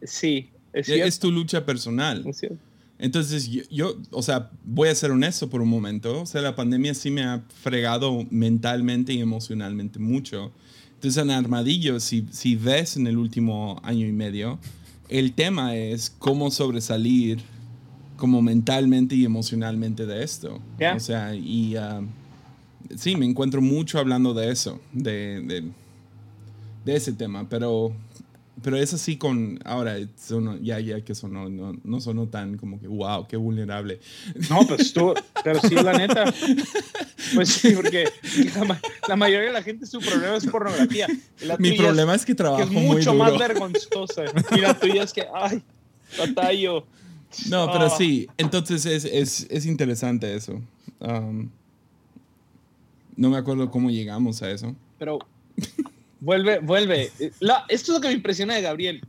sí, es cierto. Es tu lucha personal. es cierto. Entonces, yo, yo, o sea, voy a ser honesto por un momento. O sea, la pandemia sí me ha fregado mentalmente y emocionalmente mucho. Entonces, en Armadillo, si, si ves en el último año y medio, el tema es cómo sobresalir como mentalmente y emocionalmente de esto. Ya. O sea, y ah, sí, me encuentro mucho hablando de eso, de, de, de ese tema, pero, pero es así con, ahora, sonó- ya, ya que sonó, no, no sonó tan como que, wow, qué vulnerable. No, pues tú, pero sí, la neta. Pues sí, porque la, la mayoría de la gente su problema es pornografía. La Mi problema es que que trabajo es muy mucho duro. más vergonzosa. Y la tuya es que, ay, batallo. No, pero Ah. sí, entonces es, es, es interesante eso. Um, no me acuerdo cómo llegamos a eso. Pero vuelve, vuelve. La- esto es lo que me impresiona de Gabriel.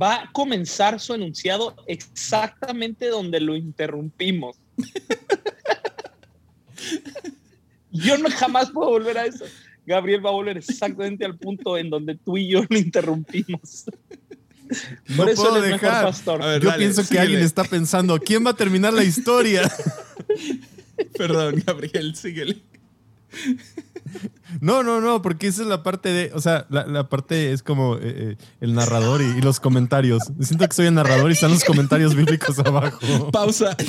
Va a comenzar su enunciado exactamente donde lo interrumpimos. Yo no jamás puedo volver a eso. Gabriel va a volver exactamente al punto en donde tú y yo lo interrumpimos. No eso puedo mejor dejar. pastor. A ver, Yo dale, pienso que síguele. alguien está pensando, ¿quién va a terminar la historia? Perdón, Gabriel, síguele. No, no, no, porque esa es la parte de, o sea, la, la parte es como eh, eh, el narrador y, y los comentarios. Siento que soy el narrador y están los comentarios bíblicos abajo. Pausa.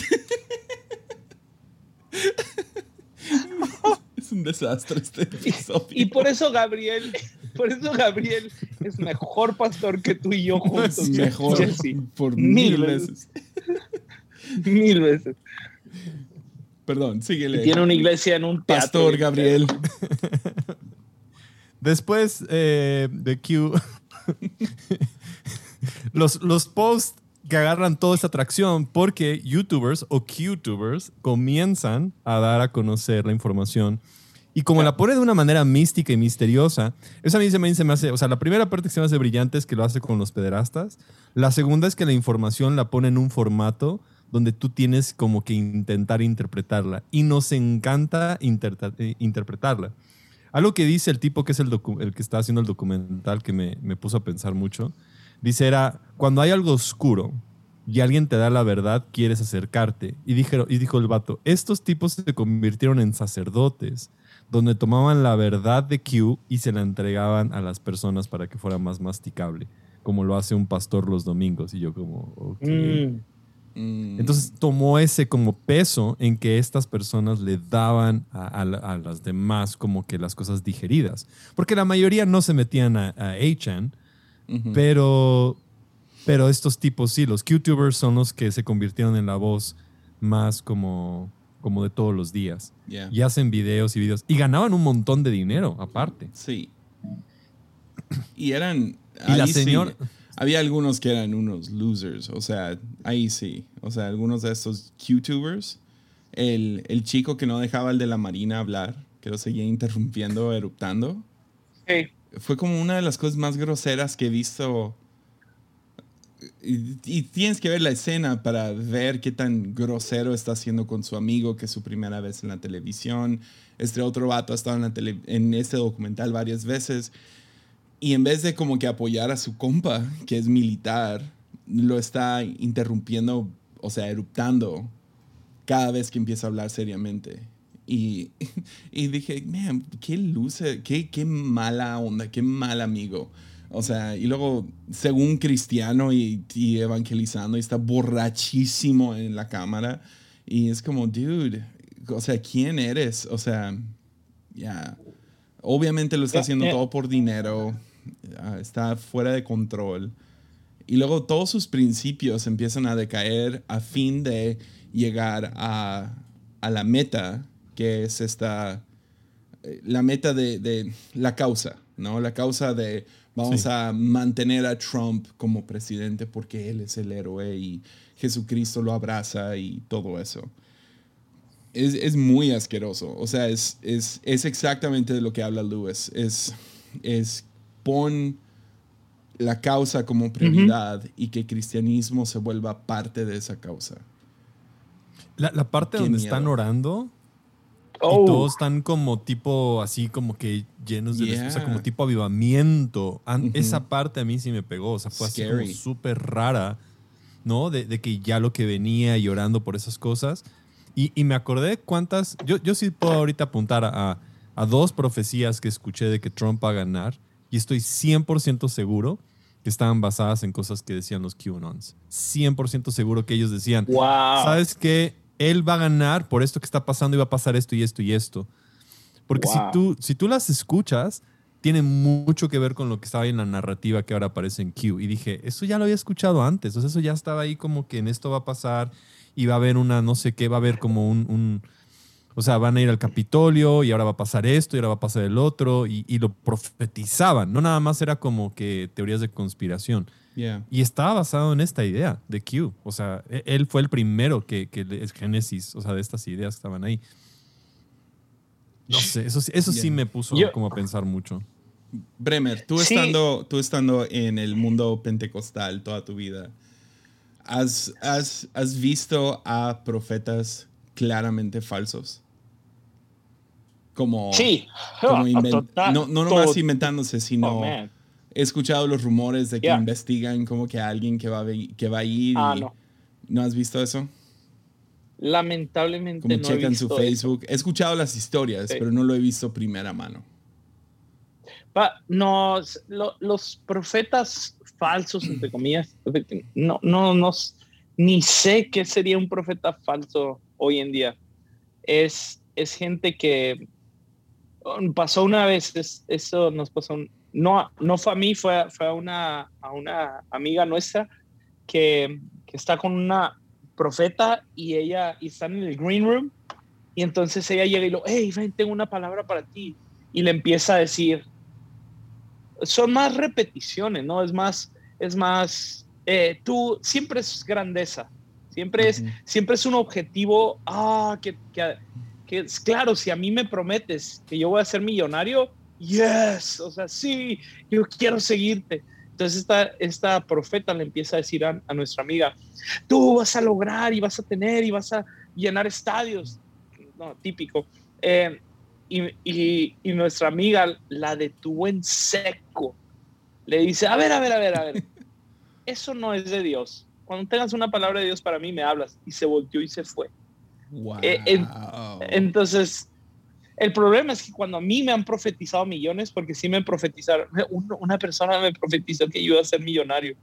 es un desastre este episodio. Y por eso Gabriel, por eso Gabriel es mejor pastor que tú y yo juntos. es mejor Jesse. por Mil mil veces. veces. Mil veces. Perdón, síguele. Tiene una iglesia en un teatro. Pastor Gabriel. Después eh, de Q, los, los posts que agarran toda esta atracción porque YouTubers o QTubers comienzan a dar a conocer la información Y como la pone de una manera mística y misteriosa, eso a mí se me, se me hace, o sea, la primera parte que se me hace brillante es que lo hace con los pederastas. La segunda es que la información la pone en un formato donde tú tienes como que intentar interpretarla. Y nos encanta eh, interpretarla. Algo que dice el tipo que es el, que está haciendo el documental que me, me puso a pensar mucho, dice era, cuando hay algo oscuro, y alguien te da la verdad, quieres acercarte. Y, dijeron, y dijo el vato, estos tipos se convirtieron en sacerdotes donde tomaban la verdad de Q y se la entregaban a las personas para que fuera más masticable, como lo hace un pastor los domingos. Y yo como, mm. Mm. Entonces tomó ese como peso en que estas personas le daban a, las demás como que las cosas digeridas. Porque la mayoría no se metían a, a pero, pero estos tipos sí, los QTubers son los que se convirtieron en la voz más como como de todos los días. Y hacen videos y videos. Y ganaban un montón de dinero, aparte. Sí. Y eran. Y la señora. Había algunos que eran unos losers. O sea, ahí sí. O sea, algunos de estos YouTubers. El, el chico que no dejaba el de la Marina hablar, que lo seguía interrumpiendo, eruptando. Sí. Fue como una de las cosas más groseras que he visto y, tienes que ver la escena para ver qué tan grosero está haciendo con su amigo, que es su primera vez en la televisión. Este otro vato ha estado en, la tele, en este documental varias veces. Y en vez de como que apoyar a su compa, que es militar, lo está interrumpiendo, o sea, eruptando cada vez que empieza a hablar seriamente. Y, y dije, man, qué luce, qué, qué mala onda, qué mal amigo. O sea, y luego, según cristiano y, evangelizando, y está borrachísimo en la cámara. Y es como, dude, o sea, ¿quién eres? O sea, ya. Obviamente lo está haciendo todo por dinero. Está fuera de control. Y luego todos sus principios empiezan a decaer a fin de llegar a, a la meta, que es esta, eh, la meta de, de la causa, ¿no? La causa de Vamos a mantener a Trump como presidente porque él es el héroe y Jesucristo lo abraza y todo eso. Es, es muy asqueroso. O sea, es, es, es, exactamente de lo que habla Lewis. Es, es pon la causa como prioridad y que el cristianismo se vuelva parte de esa causa. La, la parte donde están orando y oh. todos están como tipo, así como que llenos de... O sea, como tipo avivamiento. Esa parte a mí sí me pegó. O sea, fue así como súper rara, ¿no? De, que ya lo que venía llorando por esas cosas. Y, me acordé cuántas... Yo, yo sí puedo ahorita apuntar a, a dos profecías que escuché de que Trump va a ganar. Y estoy 100% seguro que estaban basadas en cosas que decían los QAnons. 100% seguro que ellos decían, wow. ¿sabes qué? él va a ganar por esto que está pasando y va a pasar esto y esto y esto. Porque si, tú, si tú las escuchas, tiene mucho que ver con lo que estaba en la narrativa que ahora aparece en Q. Y dije, eso ya lo había escuchado antes, o sea, eso ya estaba ahí como que en esto va a pasar y va a haber una, no sé qué, va a haber como un, o sea, van a ir al Capitolio y ahora va a pasar esto y ahora va a pasar el otro y, y lo profetizaban, no nada más era como que teorías de conspiración. Y estaba basado en esta idea de Q. O sea, e, él fue el primero que, que es génesis, o sea, de estas ideas que estaban ahí. No sé, eso, eso sí me puso como a pensar mucho. Bremer, tú, estando, tú estando en el mundo pentecostal toda tu vida, ¿has, has, has visto a profetas claramente falsos? Como, sí, como no, no nomás inventándose, sino oh, he escuchado los rumores de que investigan como que alguien que va a, que va a ir. Ah, no. ¿No has visto eso? Lamentablemente como no checan su Facebook. He escuchado las historias, pero no lo he visto primera mano. no, los profetas falsos, entre comillas, no, no, no, ni sé qué sería un profeta falso hoy en día. Es, es gente que pasó una vez, eso nos pasó no, no fue a mí, fue, fue a, una, a una amiga nuestra que, que, está con una profeta y ella y están en el green room y entonces ella llega y lo, hey, tengo una palabra para ti y le empieza a decir, son más repeticiones, ¿no? Es más, es más, eh, tú siempre es grandeza, siempre es, siempre es un objetivo, ah, que, que, que es claro, si a mí me prometes que yo voy a ser millonario, yes, o sea, sí, yo quiero seguirte. Entonces esta, esta profeta le empieza a decir a, nuestra amiga, tú vas a lograr y vas a tener y vas a llenar estadios. No, típico. Eh, y, y, nuestra amiga la detuvo en seco. Le dice, a ver, a ver, a ver, a ver. Eso no es de Dios. Cuando tengas una palabra de Dios para mí, me hablas. Y se volteó y se fue. Wow. Eh, entonces, el problema es que cuando a mí me han profetizado millones, porque sí me profetizaron, una persona me profetizó que yo iba a ser millonario.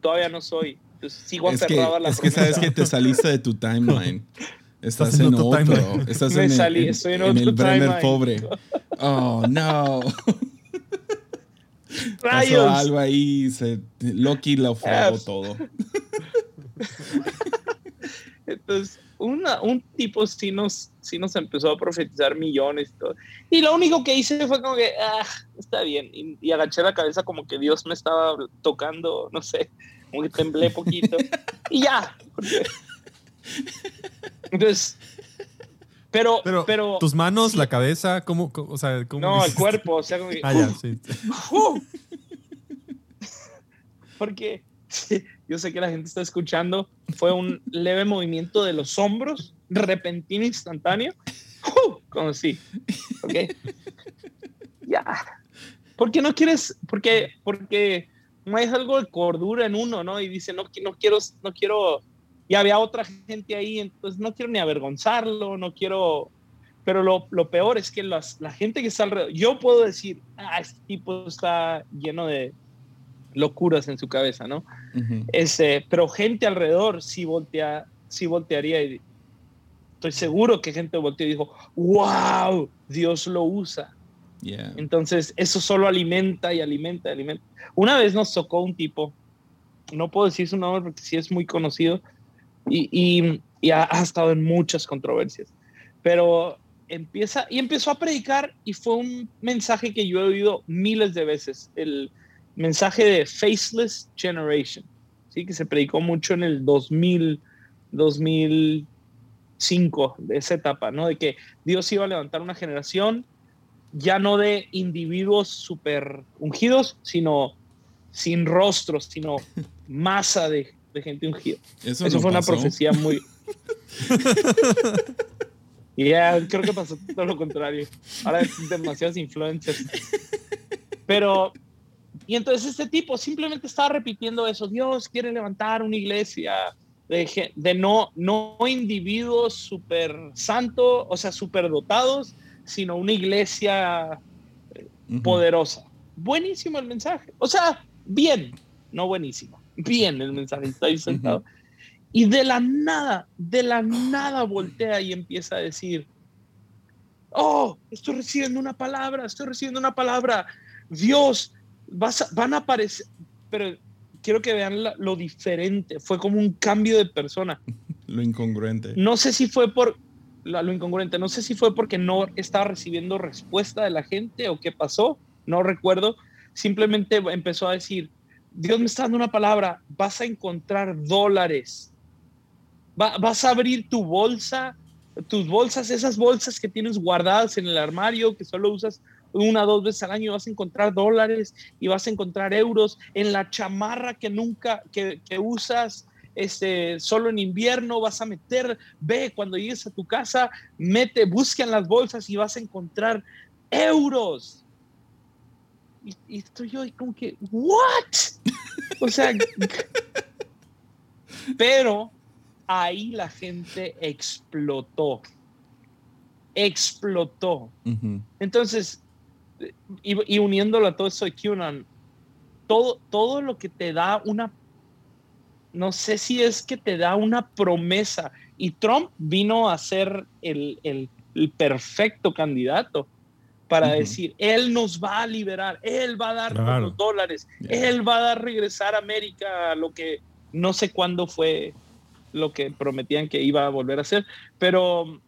Todavía no soy. Entonces, sigo es aferrado que, a la Es que sabes que te saliste de tu timeline. Estás, en, otro. Estás me en, salí, el, estoy en, en otro el Brenner timeline. pobre. Oh, no. Rayos. Pasó algo ahí. Se, Loki lo fregó Yes. todo. Entonces, una, un tipo sí nos, sí nos empezó a profetizar millones y todo. Y lo único que hice fue como que, ah, está bien. Y, y agaché la cabeza como que Dios me estaba tocando, no sé, como que temblé poquito. y ya. porque- Entonces, pero, Pero, pero, tus manos, la cabeza, ¿cómo, cómo- o sea, cómo no, el cuerpo, o sea, como que, Ah, ya, sí. ¡Uh! Porque yo sé que la gente está escuchando, fue un leve movimiento de los hombros, repentino, instantáneo. ¡Uh! Como sí. ¿Ok? Ya. ¿Por qué no quieres? Porque, porque no hay algo de cordura en uno, ¿no? Y dice, no, no quiero, no quiero. Y había otra gente ahí, entonces no quiero ni avergonzarlo, no quiero. Pero lo, lo peor es que las, la gente que está alrededor, yo puedo decir, ah, este tipo está lleno de locuras en su cabeza, ¿no? Ujú. Ese, pero gente alrededor sí, voltea, sí voltearía y estoy seguro que gente volteó y dijo, wow, Dios lo usa. Yeah. Entonces, eso solo alimenta y alimenta y alimenta. Una vez nos tocó un tipo, no puedo decir su nombre porque sí es muy conocido y, y- y ha, ha estado en muchas controversias, pero empieza y empezó a predicar y fue un mensaje que yo he oído miles de veces, el mensaje de Faceless Generation, ¿sí? que se predicó mucho en el 2000, 2005, de esa etapa, ¿no? de que Dios iba a levantar una generación ya no de individuos super ungidos, sino sin rostros, sino masa de, de gente ungida. Eso, Eso no fue una profecía muy... Y ya, creo que pasó todo lo contrario. Ahora es demasiados influencers. Pero, y entonces este tipo simplemente estaba repitiendo eso. Dios quiere levantar una iglesia de, de no, no individuos super santos, o sea, super dotados, sino una iglesia Ujú. poderosa. Buenísimo el mensaje. O sea, bien, no buenísimo. Bien el mensaje. Está ahí sentado. Y de la nada, de la nada voltea y empieza a decir, oh, estoy recibiendo una palabra, estoy recibiendo una palabra. Dios, vas a- van a aparecer, pero quiero que vean la- lo diferente. Fue como un cambio de persona. Lo incongruente. No sé si fue por la- lo incongruente, no sé si fue porque no estaba recibiendo respuesta de la gente o qué pasó, no recuerdo. Simplemente empezó a decir, Dios me está dando una palabra, vas a encontrar dólares. Va- vas a abrir tu bolsa, tus bolsas, esas bolsas que tienes guardadas en el armario, que solo usas una o dos veces al año, vas a encontrar dólares y vas a encontrar euros en la chamarra que nunca, que, que usas este, solo en invierno, vas a meter, ve, cuando llegues a tu casa, mete, busca en las bolsas y vas a encontrar euros. Y, y estoy yo y como que, ¿what? O sea, pero ahí la gente explotó. Explotó. Entonces, y, y uniéndolo a todo eso de QAnon, todo, todo lo que te da una, no sé si es que te da una promesa, y Trump vino a ser el, el- el perfecto candidato para decir, él nos va a liberar, él va a dar Claro. los dólares, Yeah. él va a dar regresar a América lo que no sé cuándo fue lo que prometían que iba a volver a hacer, pero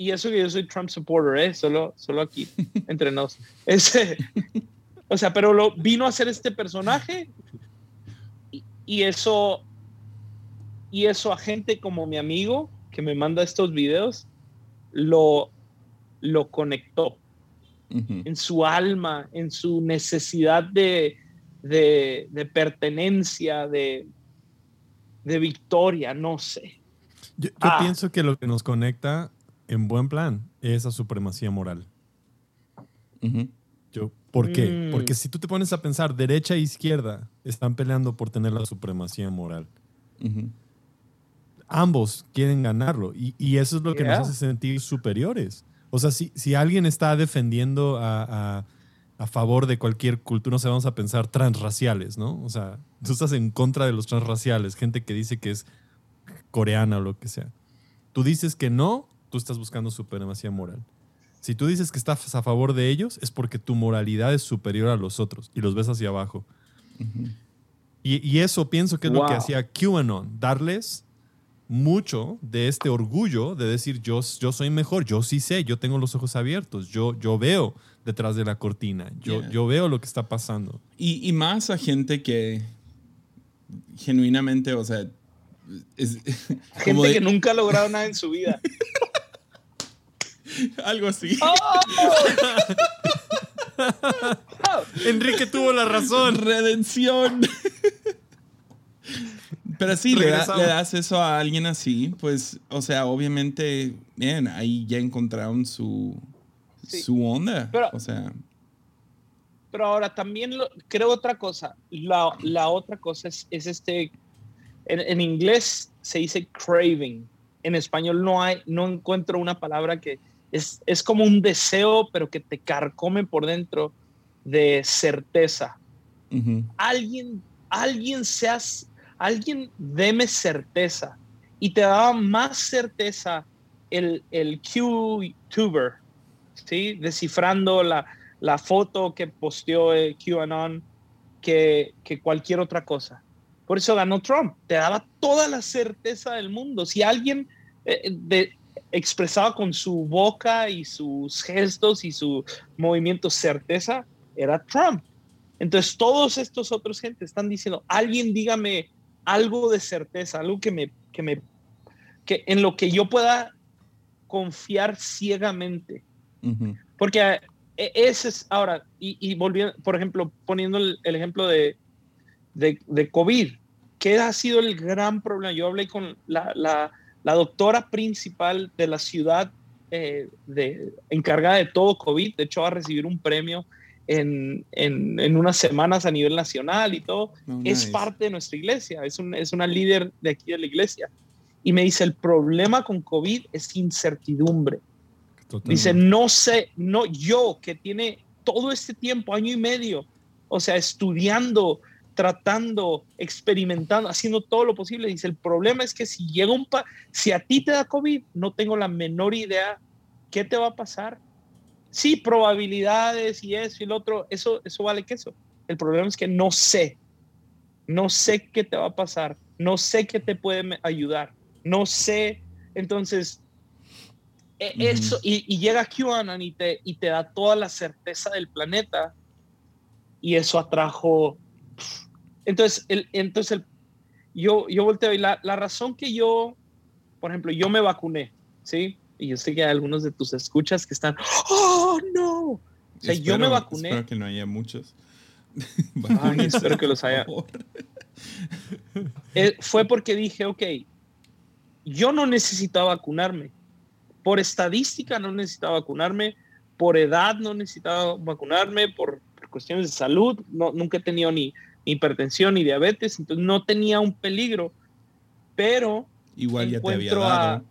y eso que yo soy Trump supporter, ¿eh? solo, solo aquí entre nos. Ese, o sea, pero lo vino a ser este personaje y, y eso y eso a gente como mi amigo que me manda estos videos lo, lo conectó Ujú. en su alma, en su necesidad de, de, de pertenencia, de, de victoria, no sé. Yo, yo Ah. pienso que lo que nos conecta en buen plan es esa supremacía moral. Yo, ¿Por qué? Mm. Porque si tú te pones a pensar, derecha e izquierda están peleando por tener la supremacía moral. Ambos quieren ganarlo y, y eso es lo que Yeah. nos hace sentir superiores. O sea, si, si alguien está defendiendo a, a- a favor de cualquier cultura, no sé, vamos a pensar transraciales, ¿no? O sea, tú estás en contra de los transraciales, gente que dice que es coreana o lo que sea. Tú dices que no, tú estás buscando supremacía moral. Si tú dices que estás a favor de ellos, es porque tu moralidad es superior a los otros y los ves hacia abajo. Ujú. Y, y eso pienso que es lo que Wow. hacía QAnon, darles mucho de este orgullo de decir yo, yo soy mejor, yo sí sé, yo tengo los ojos abiertos, yo, yo veo detrás de la cortina, yo, Yeah. yo veo lo que está pasando. Y, y más a gente que genuinamente, o sea, es Gente como de- que nunca ha logrado nada en su vida. algo así. ¡Oh! Enrique tuvo la razón. Redención. Pero sí, le, da- Regresamos. le das eso a alguien así, pues, o sea, obviamente, bien, ahí ya encontraron su, Sí. su onda. Pero- o sea, Pero ahora también lo- creo otra cosa. La, la otra cosa es, es este, en, en inglés se dice craving. En español no hay, no encuentro una palabra que es, es como un deseo, pero que te carcome por dentro de certeza. Alguien, alguien seas, alguien deme certeza. Y te daba más certeza el, el Q-tuber, ¿sí? Descifrando la, la foto que posteó el QAnon que, que cualquier otra cosa. Por eso ganó Trump. Te daba toda la certeza del mundo. Si alguien eh, de- expresaba con su boca y sus gestos y su movimiento certeza, era Trump. Entonces todos estos otros gente están diciendo, alguien dígame algo de certeza, algo que me, que me, que en lo que yo pueda confiar ciegamente. Porque eh, ese es ahora, y, y volviendo, por ejemplo, poniendo el, el ejemplo de, de, de COVID, que ha sido el gran problema. Yo hablé con la, la, la doctora principal de la ciudad eh, de, encargada de todo COVID, de hecho va a recibir un premio en, en, en unas semanas a nivel nacional y todo es parte de nuestra iglesia, es, un- es una líder de aquí de la iglesia. Y me dice, el problema con COVID es incertidumbre. Dice, no sé, no yo que tiene todo este tiempo, año y medio, o sea, estudiando, tratando, experimentando, haciendo todo lo posible. Dice, el problema es que si llega un pa si a ti te da COVID, no tengo la menor idea qué te va a pasar. Sí, probabilidades y eso y lo otro, eso, eso vale que eso. El problema es que no sé, no sé qué te va a pasar, no sé qué te puede ayudar, no sé. Entonces, e- eso, y, y llega QAnon y te, y te da toda la certeza del planeta, y eso atrajo. Entonces, el, entonces el, yo, yo volteo y la, la razón que yo, por ejemplo, yo me vacuné, ¿sí? Y yo sé que hay algunos de tus escuchas que están, ¡oh, no! O sea, yo me vacuné. Espero que no haya muchos. Ay, espero que los haya. Eh, fue porque dije, ok, yo no necesitaba vacunarme. Por estadística no necesitaba vacunarme, por edad no necesitaba vacunarme, por, por cuestiones de salud, no, nunca he tenido ni, ni hipertensión ni diabetes, entonces no tenía un peligro, pero Igual ya te había Encuentro a- dado.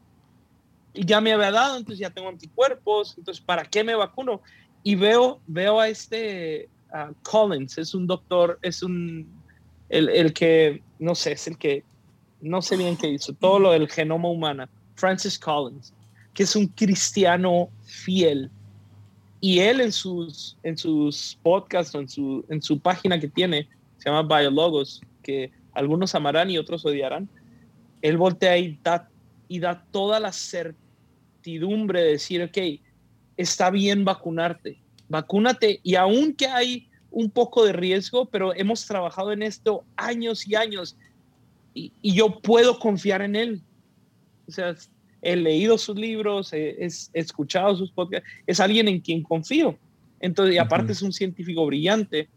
ya me había dado, entonces ya tengo anticuerpos, entonces ¿para qué me vacuno? Y veo, veo a este a Collins, es un doctor, es un, el, el que, no sé, es el que, no sé bien qué hizo, todo lo del genoma humano, Francis Collins, que es un cristiano fiel. Y él en sus, en sus podcasts o en su, en su página que tiene, se llama Biologos, que algunos amarán y otros odiarán, él voltea y da, y da toda la certidumbre de decir, ok, está bien vacunarte, vacúnate y aunque hay un poco de riesgo, pero hemos trabajado en esto años y años y, y yo puedo confiar en él. O sea, he leído sus libros, he, escuchado sus podcasts, es alguien en quien confío. Entonces, y aparte es un científico brillante.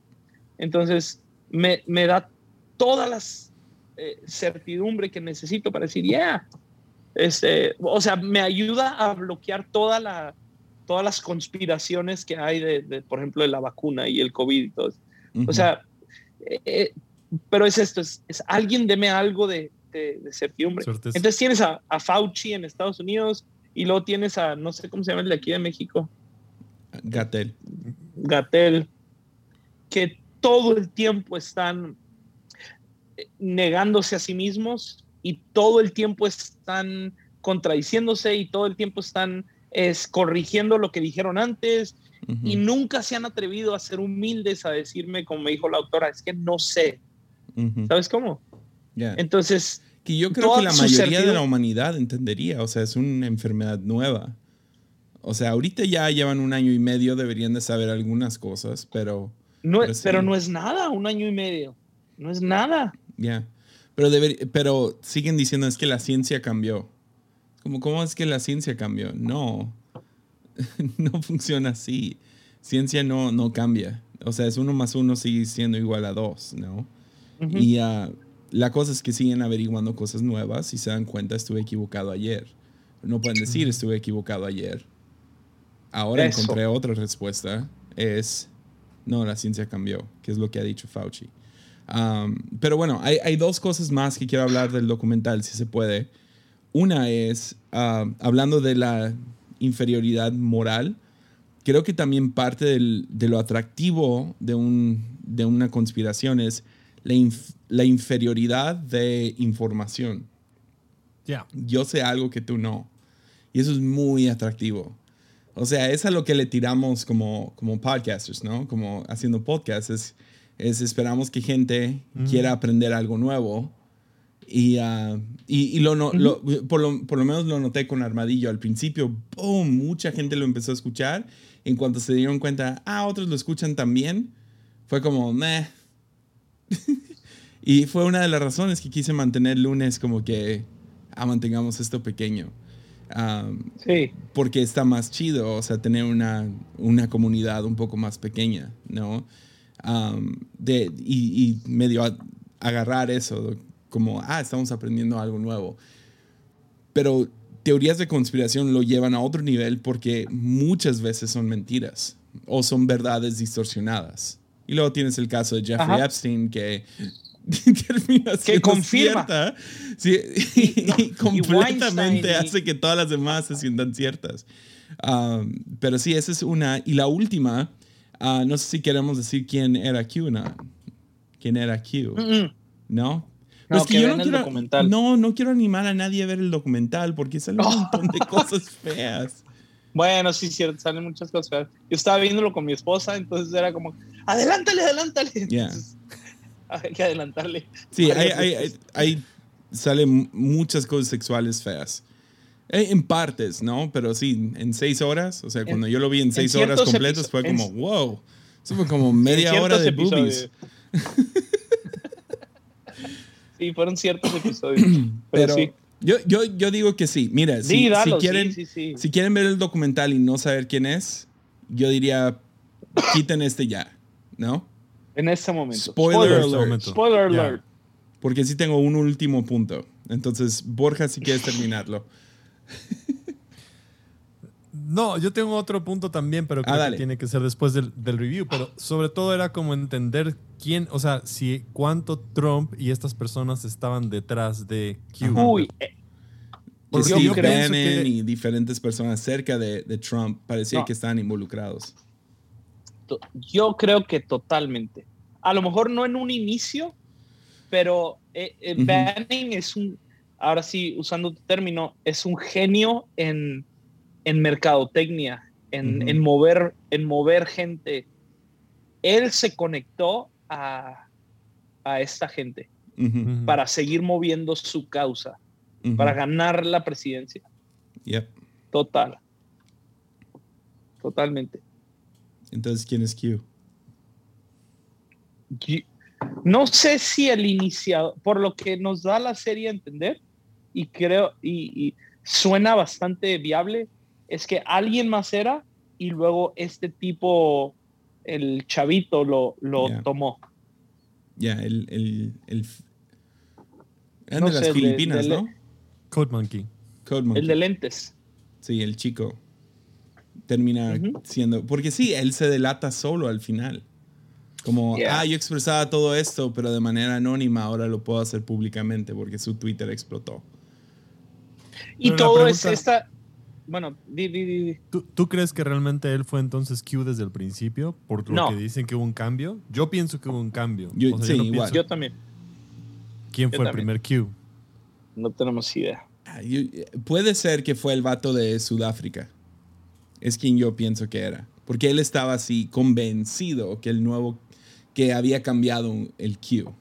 Entonces, me, me da todas las eh, certidumbre que necesito para decir, yeah. Este, o sea, me ayuda a bloquear toda la, todas las conspiraciones que hay de, por ejemplo, de la vacuna y el COVID y todo. O sea, eh, eh, pero es esto, es, alguien deme algo de, de, certidumbre. Entonces tienes a, Fauci en Estados Unidos y luego tienes a, no sé cómo se llama el de aquí de México. Gatel. Gatel. Que todo el tiempo están eh, negándose a sí mismos y todo el tiempo están contradiciéndose y todo el tiempo están es, corrigiendo lo que dijeron antes y nunca se han atrevido a ser humildes a decirme, como me dijo la autora, es que no sé. ¿Sabes cómo? Entonces... Que yo creo que la mayoría de la humanidad entendería, o sea, es una enfermedad nueva. O sea, ahorita ya llevan un año y medio, deberían de saber algunas cosas, pero... No, pero, no es nada, un año y medio. No es nada. Ya. Pero, pero siguen diciendo es que la ciencia cambió. Como, ¿Cómo es que la ciencia cambió? No. no funciona así. Ciencia no, no cambia. O sea, es uno más uno sigue siendo igual a dos, ¿no? Y uh, la cosa es que siguen averiguando cosas nuevas y se dan cuenta, estuve equivocado ayer. No pueden decir, estuve equivocado ayer. Ahora encontré otra respuesta. Es, no, la ciencia cambió, que es lo que ha dicho Fauci. Um, pero bueno, hay, hay, dos cosas más que quiero hablar del documental, si se puede. Una es, uh, hablando de la inferioridad moral, creo que también parte del, de lo atractivo de, un, de una conspiración es la, inferioridad de información. Yo sé algo que tú no. Y eso es muy atractivo. O sea, es a lo que le tiramos como, como podcasters, ¿no? Como haciendo podcasts. Es, es esperamos que gente quiera aprender algo nuevo. Y, uh, y, lo, no, por, lo, por, lo, menos lo noté con Armadillo. Al principio, ¡boom! Mucha gente lo empezó a escuchar. En cuanto se dieron cuenta, ah, otros lo escuchan también, fue como, meh, y fue una de las razones que quise mantener lunes como que ah, mantengamos esto pequeño. Sí. Porque está más chido, o sea, tener una, una comunidad un poco más pequeña, ¿no? de, y, y, medio agarrar eso, como, ah, estamos aprendiendo algo nuevo. Pero teorías de conspiración lo llevan a otro nivel porque muchas veces son mentiras o son verdades distorsionadas. Y luego tienes el caso de Jeffrey Epstein que termina que confirma sí, y, completamente hace que todas las demás se sientan ciertas. Um, pero sí, esa es una. Y la última, uh, no sé si queremos decir quién era Q, ¿no? ¿Quién era Q? ¿No? No, que, yo no quiero, no, no quiero animar a nadie a ver el documental porque sale un montón de cosas feas. Bueno, sí, cierto, salen muchas cosas feas. Yo estaba viéndolo con mi esposa, entonces era como, adelántale, adelántale. hay que adelantarle. Sí, hay, hay, hay, salen muchas cosas sexuales feas. Eh, en partes, ¿no? Pero sí, en seis horas. O sea, cuando yo lo vi en seis horas completas fue como, wow. Eso fue como media hora de boobies. sí, fueron ciertos episodios. Pero, sí. Yo, yo, yo digo que sí. Mira, si, si, quieren, si quieren ver el documental y no saber quién es, yo diría, quiten este ya. ¿no? En este momento. Spoiler, alert. Spoiler alert. Porque sí tengo un último punto. Entonces, Borja, si quieres terminarlo. No, yo tengo otro punto también, pero creo ah, que tiene que ser después del, review. Pero sobre todo era como entender quién, o sea, si cuánto Trump y estas personas estaban detrás de Q. Uy, eh, Steve Bannon y diferentes personas cerca de, Trump parecía que estaban involucrados yo creo que totalmente. A lo mejor no en un inicio, pero eh, eh, Banning es un, ahora sí, usando tu término, es un genio en, en mercadotecnia, en, en, mover, en mover gente. Él se conectó a, a esta gente para seguir moviendo su causa, para ganar la presidencia. Total. Totalmente. Entonces, ¿quién es Q? No sé si el iniciado, por lo que nos da la serie a entender, y creo, y, y suena bastante viable, es que alguien más era y luego este tipo, el chavito, lo, lo tomó. Ya, el, el, el- Eran No de las de- Filipinas, de- ¿no? Code Monkey. Code Monkey. El de lentes. Sí, el chico. Termina siendo. Porque sí, él se delata solo al final. Como, Yeah. ah, yo expresaba todo esto, pero de manera anónima, ahora lo puedo hacer públicamente porque su Twitter explotó. Y Pero todo es esta. Bueno, di, di, di. ¿Tú, tú crees que realmente él fue entonces Q desde el principio? Por lo No. que dicen que hubo un cambio. Yo pienso que hubo un cambio. Yo- sí, no igual. Yo también. ¿Quién yo fue el primer Q? No tenemos idea. Yo- puede ser que fue el vato de Sudáfrica. Es quien yo pienso que era. Porque él estaba así convencido que el nuevo, que había cambiado el Q.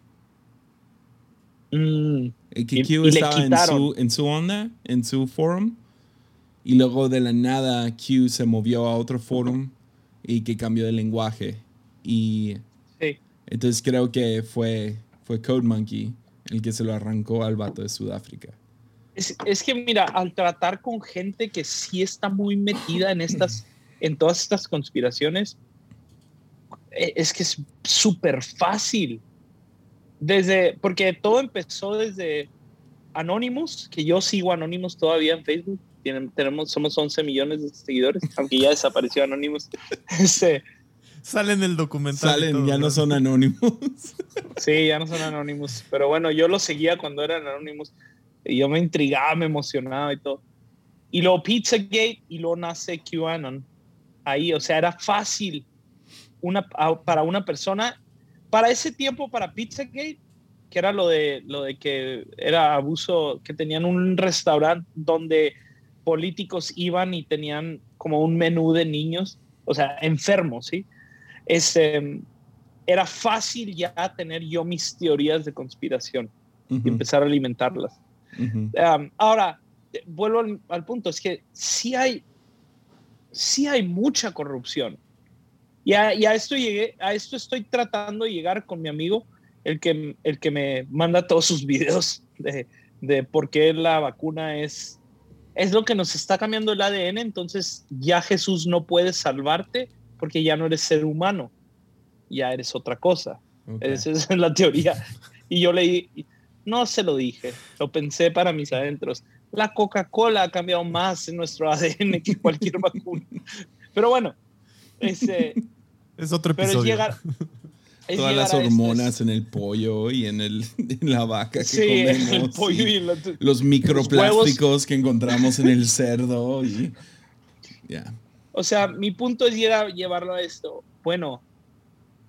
Mm, Eh, Que Y- Q y estaba en su, en su onda, en su forum. Y luego de la nada Q se movió a otro forum y que cambió de lenguaje. Y sí. entonces creo que fue, fue Code Monkey el que se lo arrancó al vato de Sudáfrica. Es, es que mira, al tratar con gente que sí está muy metida en estas, en todas estas conspiraciones, eh, es que es súper fácil. Desde, porque todo empezó desde Anonymous, que yo sigo Anonymous todavía en Facebook. Tienen, tenemos, somos 11 millones de seguidores, aunque ya desapareció Anonymous. Este, Salen del documental. y Salen, todo, ya no ¿verdad? son anónimos. Sí, ya no son Anonymous. Pero bueno, yo lo seguía cuando eran Anonymous. Y yo me intrigaba, me emocionaba y todo. Y luego Pizzagate y luego nace QAnon. Ahí, o sea, era fácil una, para una persona. Para ese tiempo, para Pizzagate, que era lo de, lo de que era abuso, que tenían un restaurante donde políticos iban y tenían como un menú de niños, o sea, enfermos, ¿sí? Este, era fácil ya tener yo mis teorías de conspiración y Ujú, empezar a alimentarlas. Ujú. Um, ahora, vuelvo al, al punto, es que sí hay, sí hay mucha corrupción. Y a, y a esto llegué, a esto estoy tratando de llegar con mi amigo, el que, el que me manda todos sus videos de, de por qué la vacuna es, es lo que nos está cambiando el ADN, entonces ya Jesús no puede salvarte porque ya no eres ser humano, ya eres otra cosa. Ok. Esa es la teoría. Y yo leí, no se lo dije, lo pensé para mis adentros. La Coca-Cola ha cambiado más en nuestro ADN que cualquier vacuna. Pero bueno, este, Es otro pero es episodio. llegar. es Todas las hormonas es- en el pollo y en, el, en la vaca que Sí, en comemos. el pollo y y la- los microplásticos que encontramos en el cerdo. Y, ya. O sea, mi punto es llegar, llevarlo a esto. Bueno,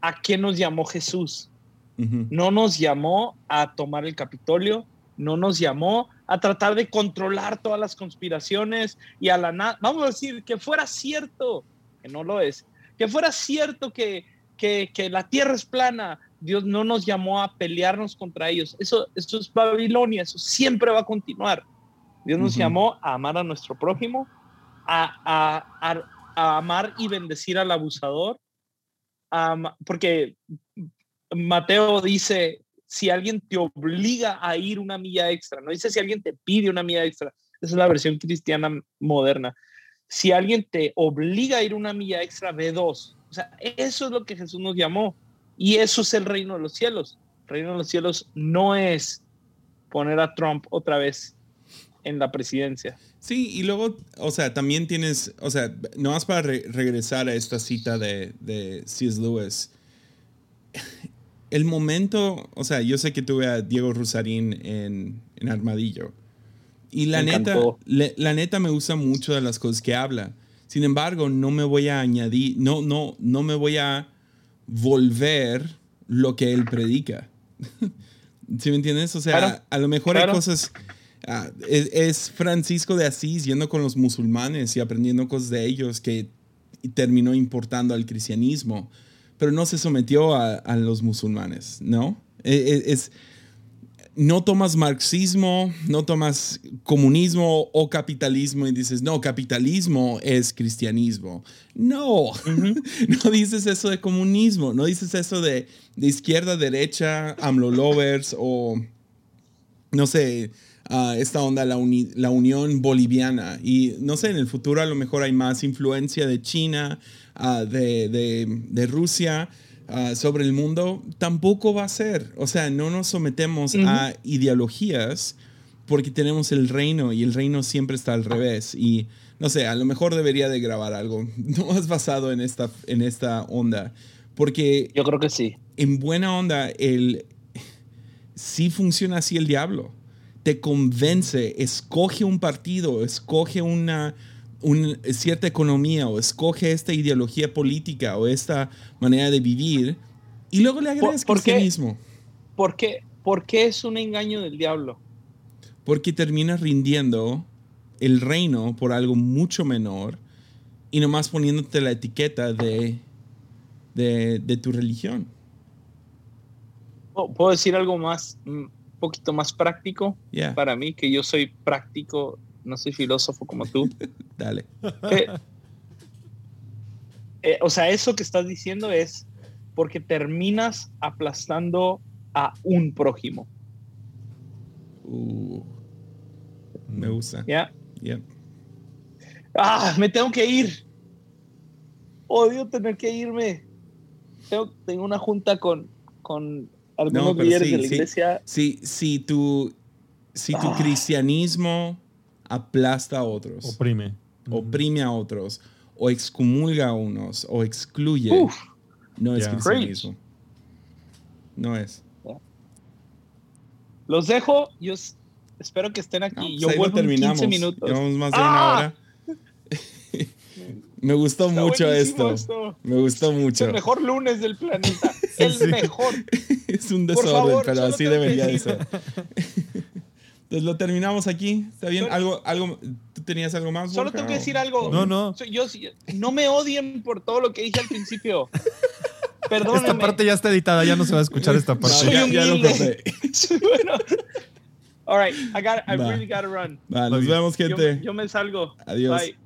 ¿a qué nos llamó Jesús? No nos llamó a tomar el Capitolio, no nos llamó a tratar de controlar todas las conspiraciones y a la nada, vamos a decir, que fuera cierto, que no lo es, que fuera cierto que, que, que la tierra es plana, Dios no nos llamó a pelearnos contra ellos. Eso, eso es Babilonia, eso siempre va a continuar. Dios nos Ujú. llamó a amar a nuestro prójimo, a, a- a- a amar y bendecir al abusador, porque Mateo dice, si alguien te obliga a ir una milla extra, no dice si alguien te pide una milla extra, esa es la versión cristiana moderna. Si alguien te obliga a ir una milla extra, ve dos. O sea, eso es lo que Jesús nos llamó. Y eso es el reino de los cielos. El reino de los cielos no es poner a Trump otra vez en la presidencia. Sí, y luego, o sea, también tienes, o sea, no más para re- regresar a esta cita de, de C.S. Lewis. El momento, o sea, yo sé que tuve a Diego Rusarín en, en Armadillo. Y la Me neta, le- la neta me gusta mucho de las cosas que habla. Sin embargo, no me voy a añadir, no, no, no me voy a volver lo que él predica. ¿Sí me entiendes? O sea, Claro, a lo mejor claro. hay cosas. ah, es, es Francisco de Asís yendo con los musulmanes y aprendiendo cosas de ellos que terminó importando al cristianismo, pero no se sometió a, a los musulmanes, ¿no? E- e- es, no tomas marxismo, no tomas comunismo o capitalismo y dices, no, capitalismo es cristianismo. No, no dices eso de comunismo, no dices eso de, de izquierda, derecha, AMLO lovers o, no sé, ah, esta onda, la, uni- la Unión Boliviana. Y no sé, en el futuro a lo mejor hay más influencia de China, ah, de, de- de Rusia ah, sobre el mundo. Tampoco va a ser. O sea, no nos sometemos a ideologías porque tenemos el reino y el reino siempre está al revés. Y no sé, a lo mejor debería de grabar algo no más basado en esta, en esta onda. Porque Yo creo que sí. en buena onda, el sí funciona así el diablo. Te convence, escoge un partido, escoge una, un- cierta economía o escoge esta ideología política o esta manera de vivir y luego le agregas ¿por qué? cristianismo. ¿Por qué, ¿Por qué es un engaño del diablo? Porque terminas rindiendo el reino por algo mucho menor y nomás poniéndote la etiqueta de, de, de tu religión. ¿Puedo decir algo más, un poquito más práctico Ya, para mí, que yo soy práctico, no soy filósofo como tú? dale. Eh, eh, o sea, eso que estás diciendo es porque terminas aplastando a un prójimo, Uh, me gusta. ¿ya? Yeah. Ah, me tengo que ir. Odio tener que irme. Tengo, tengo una junta con, con algunos No, líderes sí, de la sí. iglesia. Si, si, tu, si tu Ah. cristianismo aplasta a otros, Oprime. oprime a otros, o excomulga a unos, o excluye, Uf, no es Yeah. cristianismo. No es. los dejo. Yo espero que estén aquí. No, pues yo vuelvo en terminamos. 15 minutos. Llevamos más de ¡Ah! una hora. Me gustó Está mucho esto. esto. Me gustó Es mucho. el mejor lunes del planeta. el sí. mejor. es un desorden, favor, pero así debería de ser. Entonces lo terminamos aquí. ¿Está bien? Solo- ¿Algo, algo, ¿Tú tenías algo más? Solo Borja, tengo que decir algo. No, no. Yo, no me odien por todo lo que dije al principio. Perdónenme. Esta parte ya está editada, ya no se va a escuchar esta parte. Soy ya, ya lo corté. Bueno. All right, I got, I really gotta run. Va, nos vemos, Yo, gente. yo me salgo. Adiós. Bye.